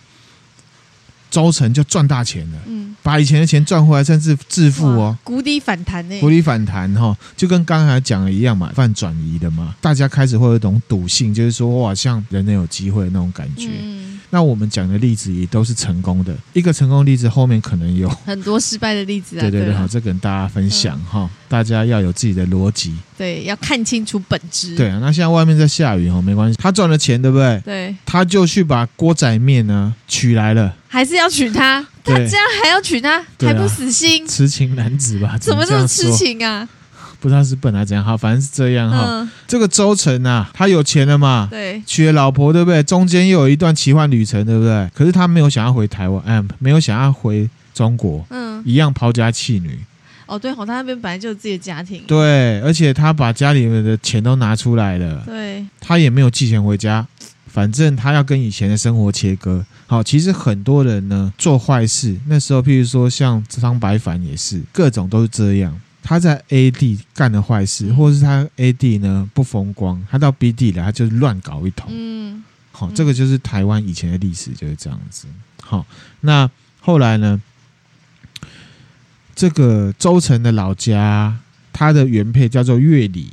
周成就赚大钱了，嗯，把以前的钱赚回来，甚至致富哦，谷底反弹呢，谷底反弹哈，就跟刚才讲的一样嘛，犯转移的嘛，大家开始会有一种赌性，就是说哇，像人人有机会的那种感觉。嗯，那我们讲的例子也都是成功的，一个成功例子后面可能有很多失败的例子啊。对对对，好，这跟大家分享哈，大家要有自己的逻辑，对，要看清楚本质。对啊，那现在外面在下雨哈，没关系，他赚了钱，对不对？对，他就去把锅仔面呢取来了。还是要娶她，他这样还要娶她，还不死心，痴情男子吧？怎么这么痴情啊？不知道是本来怎样，好，反正是这样哈。这个周成啊，他有钱了嘛？对，娶了老婆，对不对？中间又有一段奇幻旅程，对不对？可是他没有想要回台湾，哎，没有想要回中国，嗯，一样抛家弃女。哦，对，好，他那边本来就有自己的家庭，对，而且他把家里面的钱都拿出来了，对，他也没有寄钱回家。反正他要跟以前的生活切割。好，其实很多人呢做坏事，那时候譬如说像张白凡也是，各种都是这样。他在 A 地干了坏事，嗯、或者是他 A 地呢不风光，他到 B 地来，他就乱搞一通。嗯，好，这个就是台湾以前的历史就是这样子。好，那后来呢，这个周成的老家，他的原配叫做月里。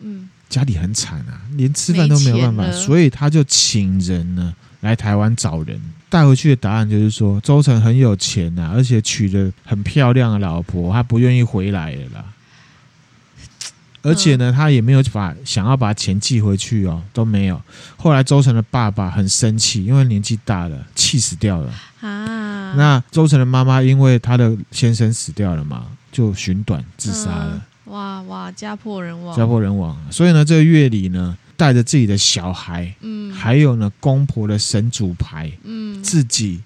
嗯。家里很惨啊，连吃饭都没有办法，所以他就请人呢来台湾找人。带回去的答案就是说，周成很有钱呐，而且娶了很漂亮的老婆，他不愿意回来了啦。而且呢，他也没有把想要把钱寄回去哦，都没有。后来周成的爸爸很生气，因为年纪大了，气死掉了啊。那周成的妈妈因为他的先生死掉了嘛，就寻短自杀了。哇哇，家破人亡，家破人亡。所以呢，这个月里呢，带着自己的小孩，嗯，还有呢，公婆的神主牌，嗯，自己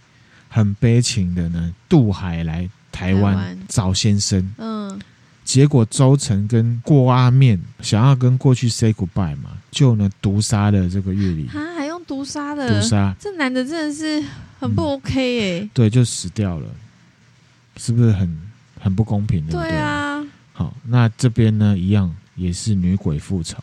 很悲情的呢，渡海来台湾找先生，嗯，结果周成跟郭阿面想要跟过去 say goodbye 嘛，就呢毒杀了这个月里，啊，还用毒杀的，毒杀，这男的真的是很不 OK 哎、嗯，对，就死掉了，是不是很很不公平的？对啊。好，那这边呢，一样也是女鬼复仇。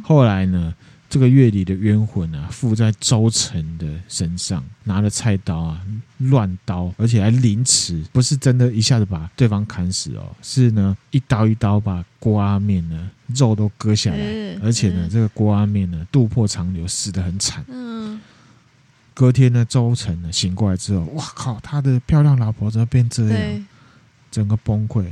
嗯，后来呢，这个月里的冤魂啊，附在周成的身上，拿着菜刀啊，乱刀，而且还凌迟，不是真的一下子把对方砍死哦，是呢，一刀一刀把郭阿面呢肉都割下来，而且呢，这个郭阿面呢肚破长流，死得很惨。嗯，隔天呢，周成呢醒过来之后，哇靠，他的漂亮老婆怎么变这样？整个崩溃，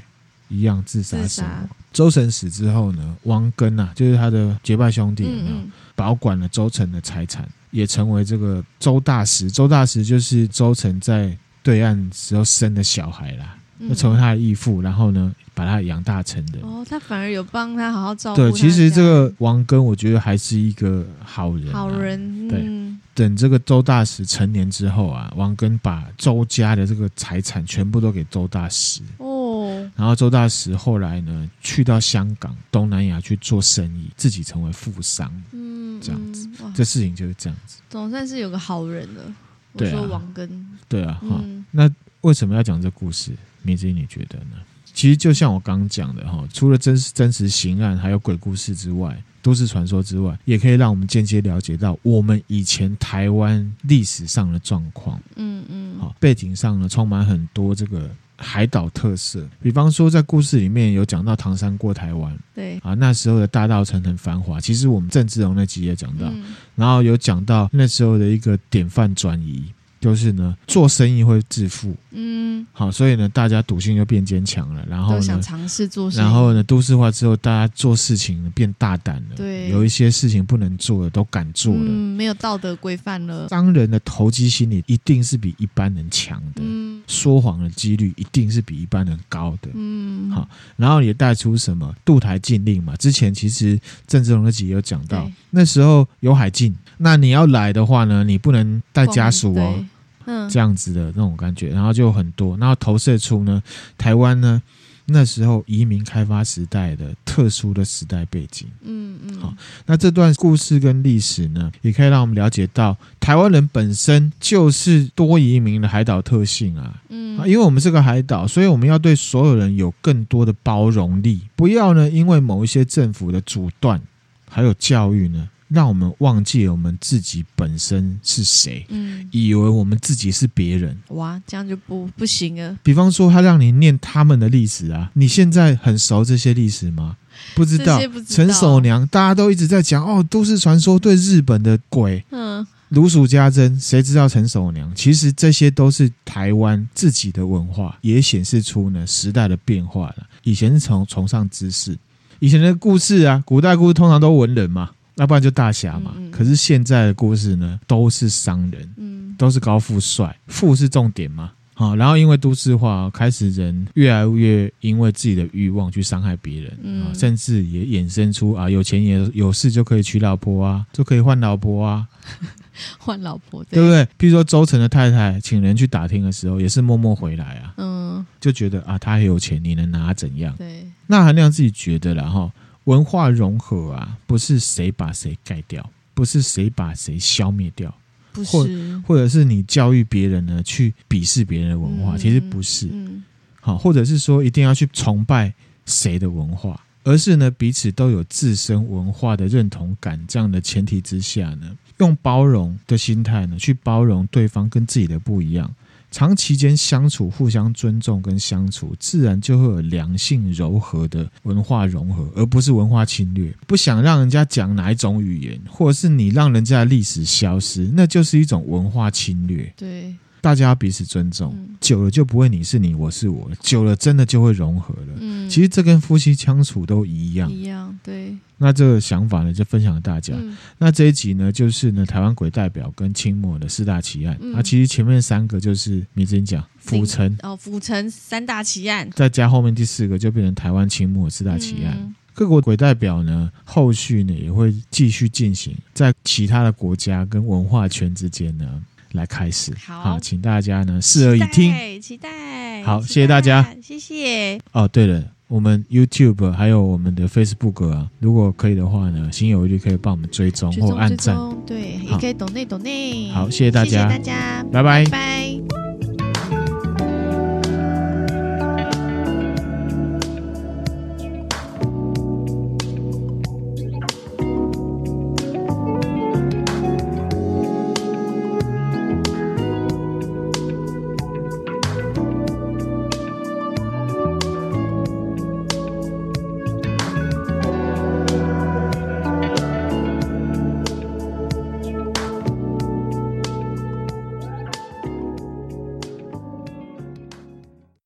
一样自杀身亡。周成死之后呢，王根啊，就是他的结拜兄弟，有没有嗯嗯保管了周成的财产，也成为这个周大石。周大石就是周成在对岸时候生的小孩啦。就成为他的义父，然后呢，把他养大成的。哦，他反而有帮他好好照顾。对，其实这个王根，我觉得还是一个好人、啊。好人。对。等这个周大石成年之后啊，王根把周家的这个财产全部都给周大石。哦。然后周大石后来呢，去到香港、东南亚去做生意，自己成为富商。嗯。这样子，这事情就是这样子。总算是有个好人了。对。说王根。对啊。哈、嗯。那为什么要讲这故事？明子，你觉得呢？其实就像我刚刚讲的哈，除了真实真实刑案，还有鬼故事之外，都市传说之外，也可以让我们间接了解到我们以前台湾历史上的状况。嗯嗯，好，背景上呢，充满很多这个海岛特色。比方说，在故事里面有讲到唐山过台湾，对啊，那时候的大稻城很繁华。其实我们郑志龙那集也讲到，嗯、然后有讲到那时候的一个典范转移。就是呢，做生意会致富，嗯，好，所以呢，大家赌性就变坚强了，然后呢，想尝试做生意，然后呢，都市化之后，大家做事情变大胆了，对，有一些事情不能做的都敢做了，嗯，没有道德规范了。商人的投机心理一定是比一般人强的，嗯，说谎的几率一定是比一般人高的，嗯，好，然后也带出什么？渡台禁令嘛？之前其实郑志龙的集有讲到，那时候有海禁。那你要来的话呢，你不能带家属哦，嗯，这样子的那种感觉，然后就很多，然后投射出呢，台湾呢那时候移民开发时代的特殊的时代背景，嗯嗯，好，那这段故事跟历史呢，也可以让我们了解到台湾人本身就是多移民的海岛特性啊，嗯，因为我们是个海岛，所以我们要对所有人有更多的包容力，不要呢因为某一些政府的阻断还有教育呢。让我们忘记了我们自己本身是谁，嗯，以为我们自己是别人，哇，这样就不不行了。比方说，他让你念他们的历史啊，你现在很熟这些历史吗？不知道。陈守娘，大家都一直在讲哦，都市传说对日本的鬼，嗯，如数家珍。谁知道陈守娘？其实这些都是台湾自己的文化，也显示出呢时代的变化了。以前是从崇尚知识，以前的故事啊，古代故事通常都文人嘛。要不然就大侠嘛，嗯嗯，可是现在的故事呢，都是商人，嗯，都是高富帅，富是重点嘛，好，然后因为都市化，开始人越来越因为自己的欲望去伤害别人，嗯，甚至也衍生出啊，有钱也有势就可以娶老婆啊，就可以换老婆啊，换老婆，对，对不对？譬如说周成的太太请人去打听的时候，也是默默回来啊，嗯，就觉得啊，他很有钱，你能拿他怎样？对，那韩亮自己觉得了哈。文化融合啊，不是谁把谁盖掉，不是谁把谁消灭掉，不是，或或者是你教育别人呢去鄙视别人的文化，嗯、其实不是，好、嗯，或者是说一定要去崇拜谁的文化，而是呢彼此都有自身文化的认同感，这样的前提之下呢，用包容的心态呢去包容对方跟自己的不一样。长期间相处，互相尊重跟相处，自然就会有良性柔和的文化融合，而不是文化侵略。不想让人家讲哪一种语言，或者是你让人家的历史消失，那就是一种文化侵略。对。大家彼此尊重，嗯、久了就不会你是你，我是我，久了真的就会融合了。嗯，其实这跟夫妻相处都一样，一样对。那这个想法呢，就分享给大家。嗯、那这一集呢，就是呢台湾鬼代表跟清末的四大奇案。那、嗯啊、其实前面三个就是你之前讲府城哦，府城三大奇案，再加后面第四个就变成台湾清末四大奇案。嗯、各国鬼代表呢，后续呢也会继续进行在其他的国家跟文化圈之间呢。来开始，好，好，请大家呢拭耳以听，期待，好，谢谢大家，谢谢。哦，对了，我们 YouTube 还有我们的 Facebook 啊，如果可以的话呢，心有余力可以帮我们追踪或按赞，对，也可以懂内懂内。好，谢谢大家，谢谢大家，拜拜。拜拜。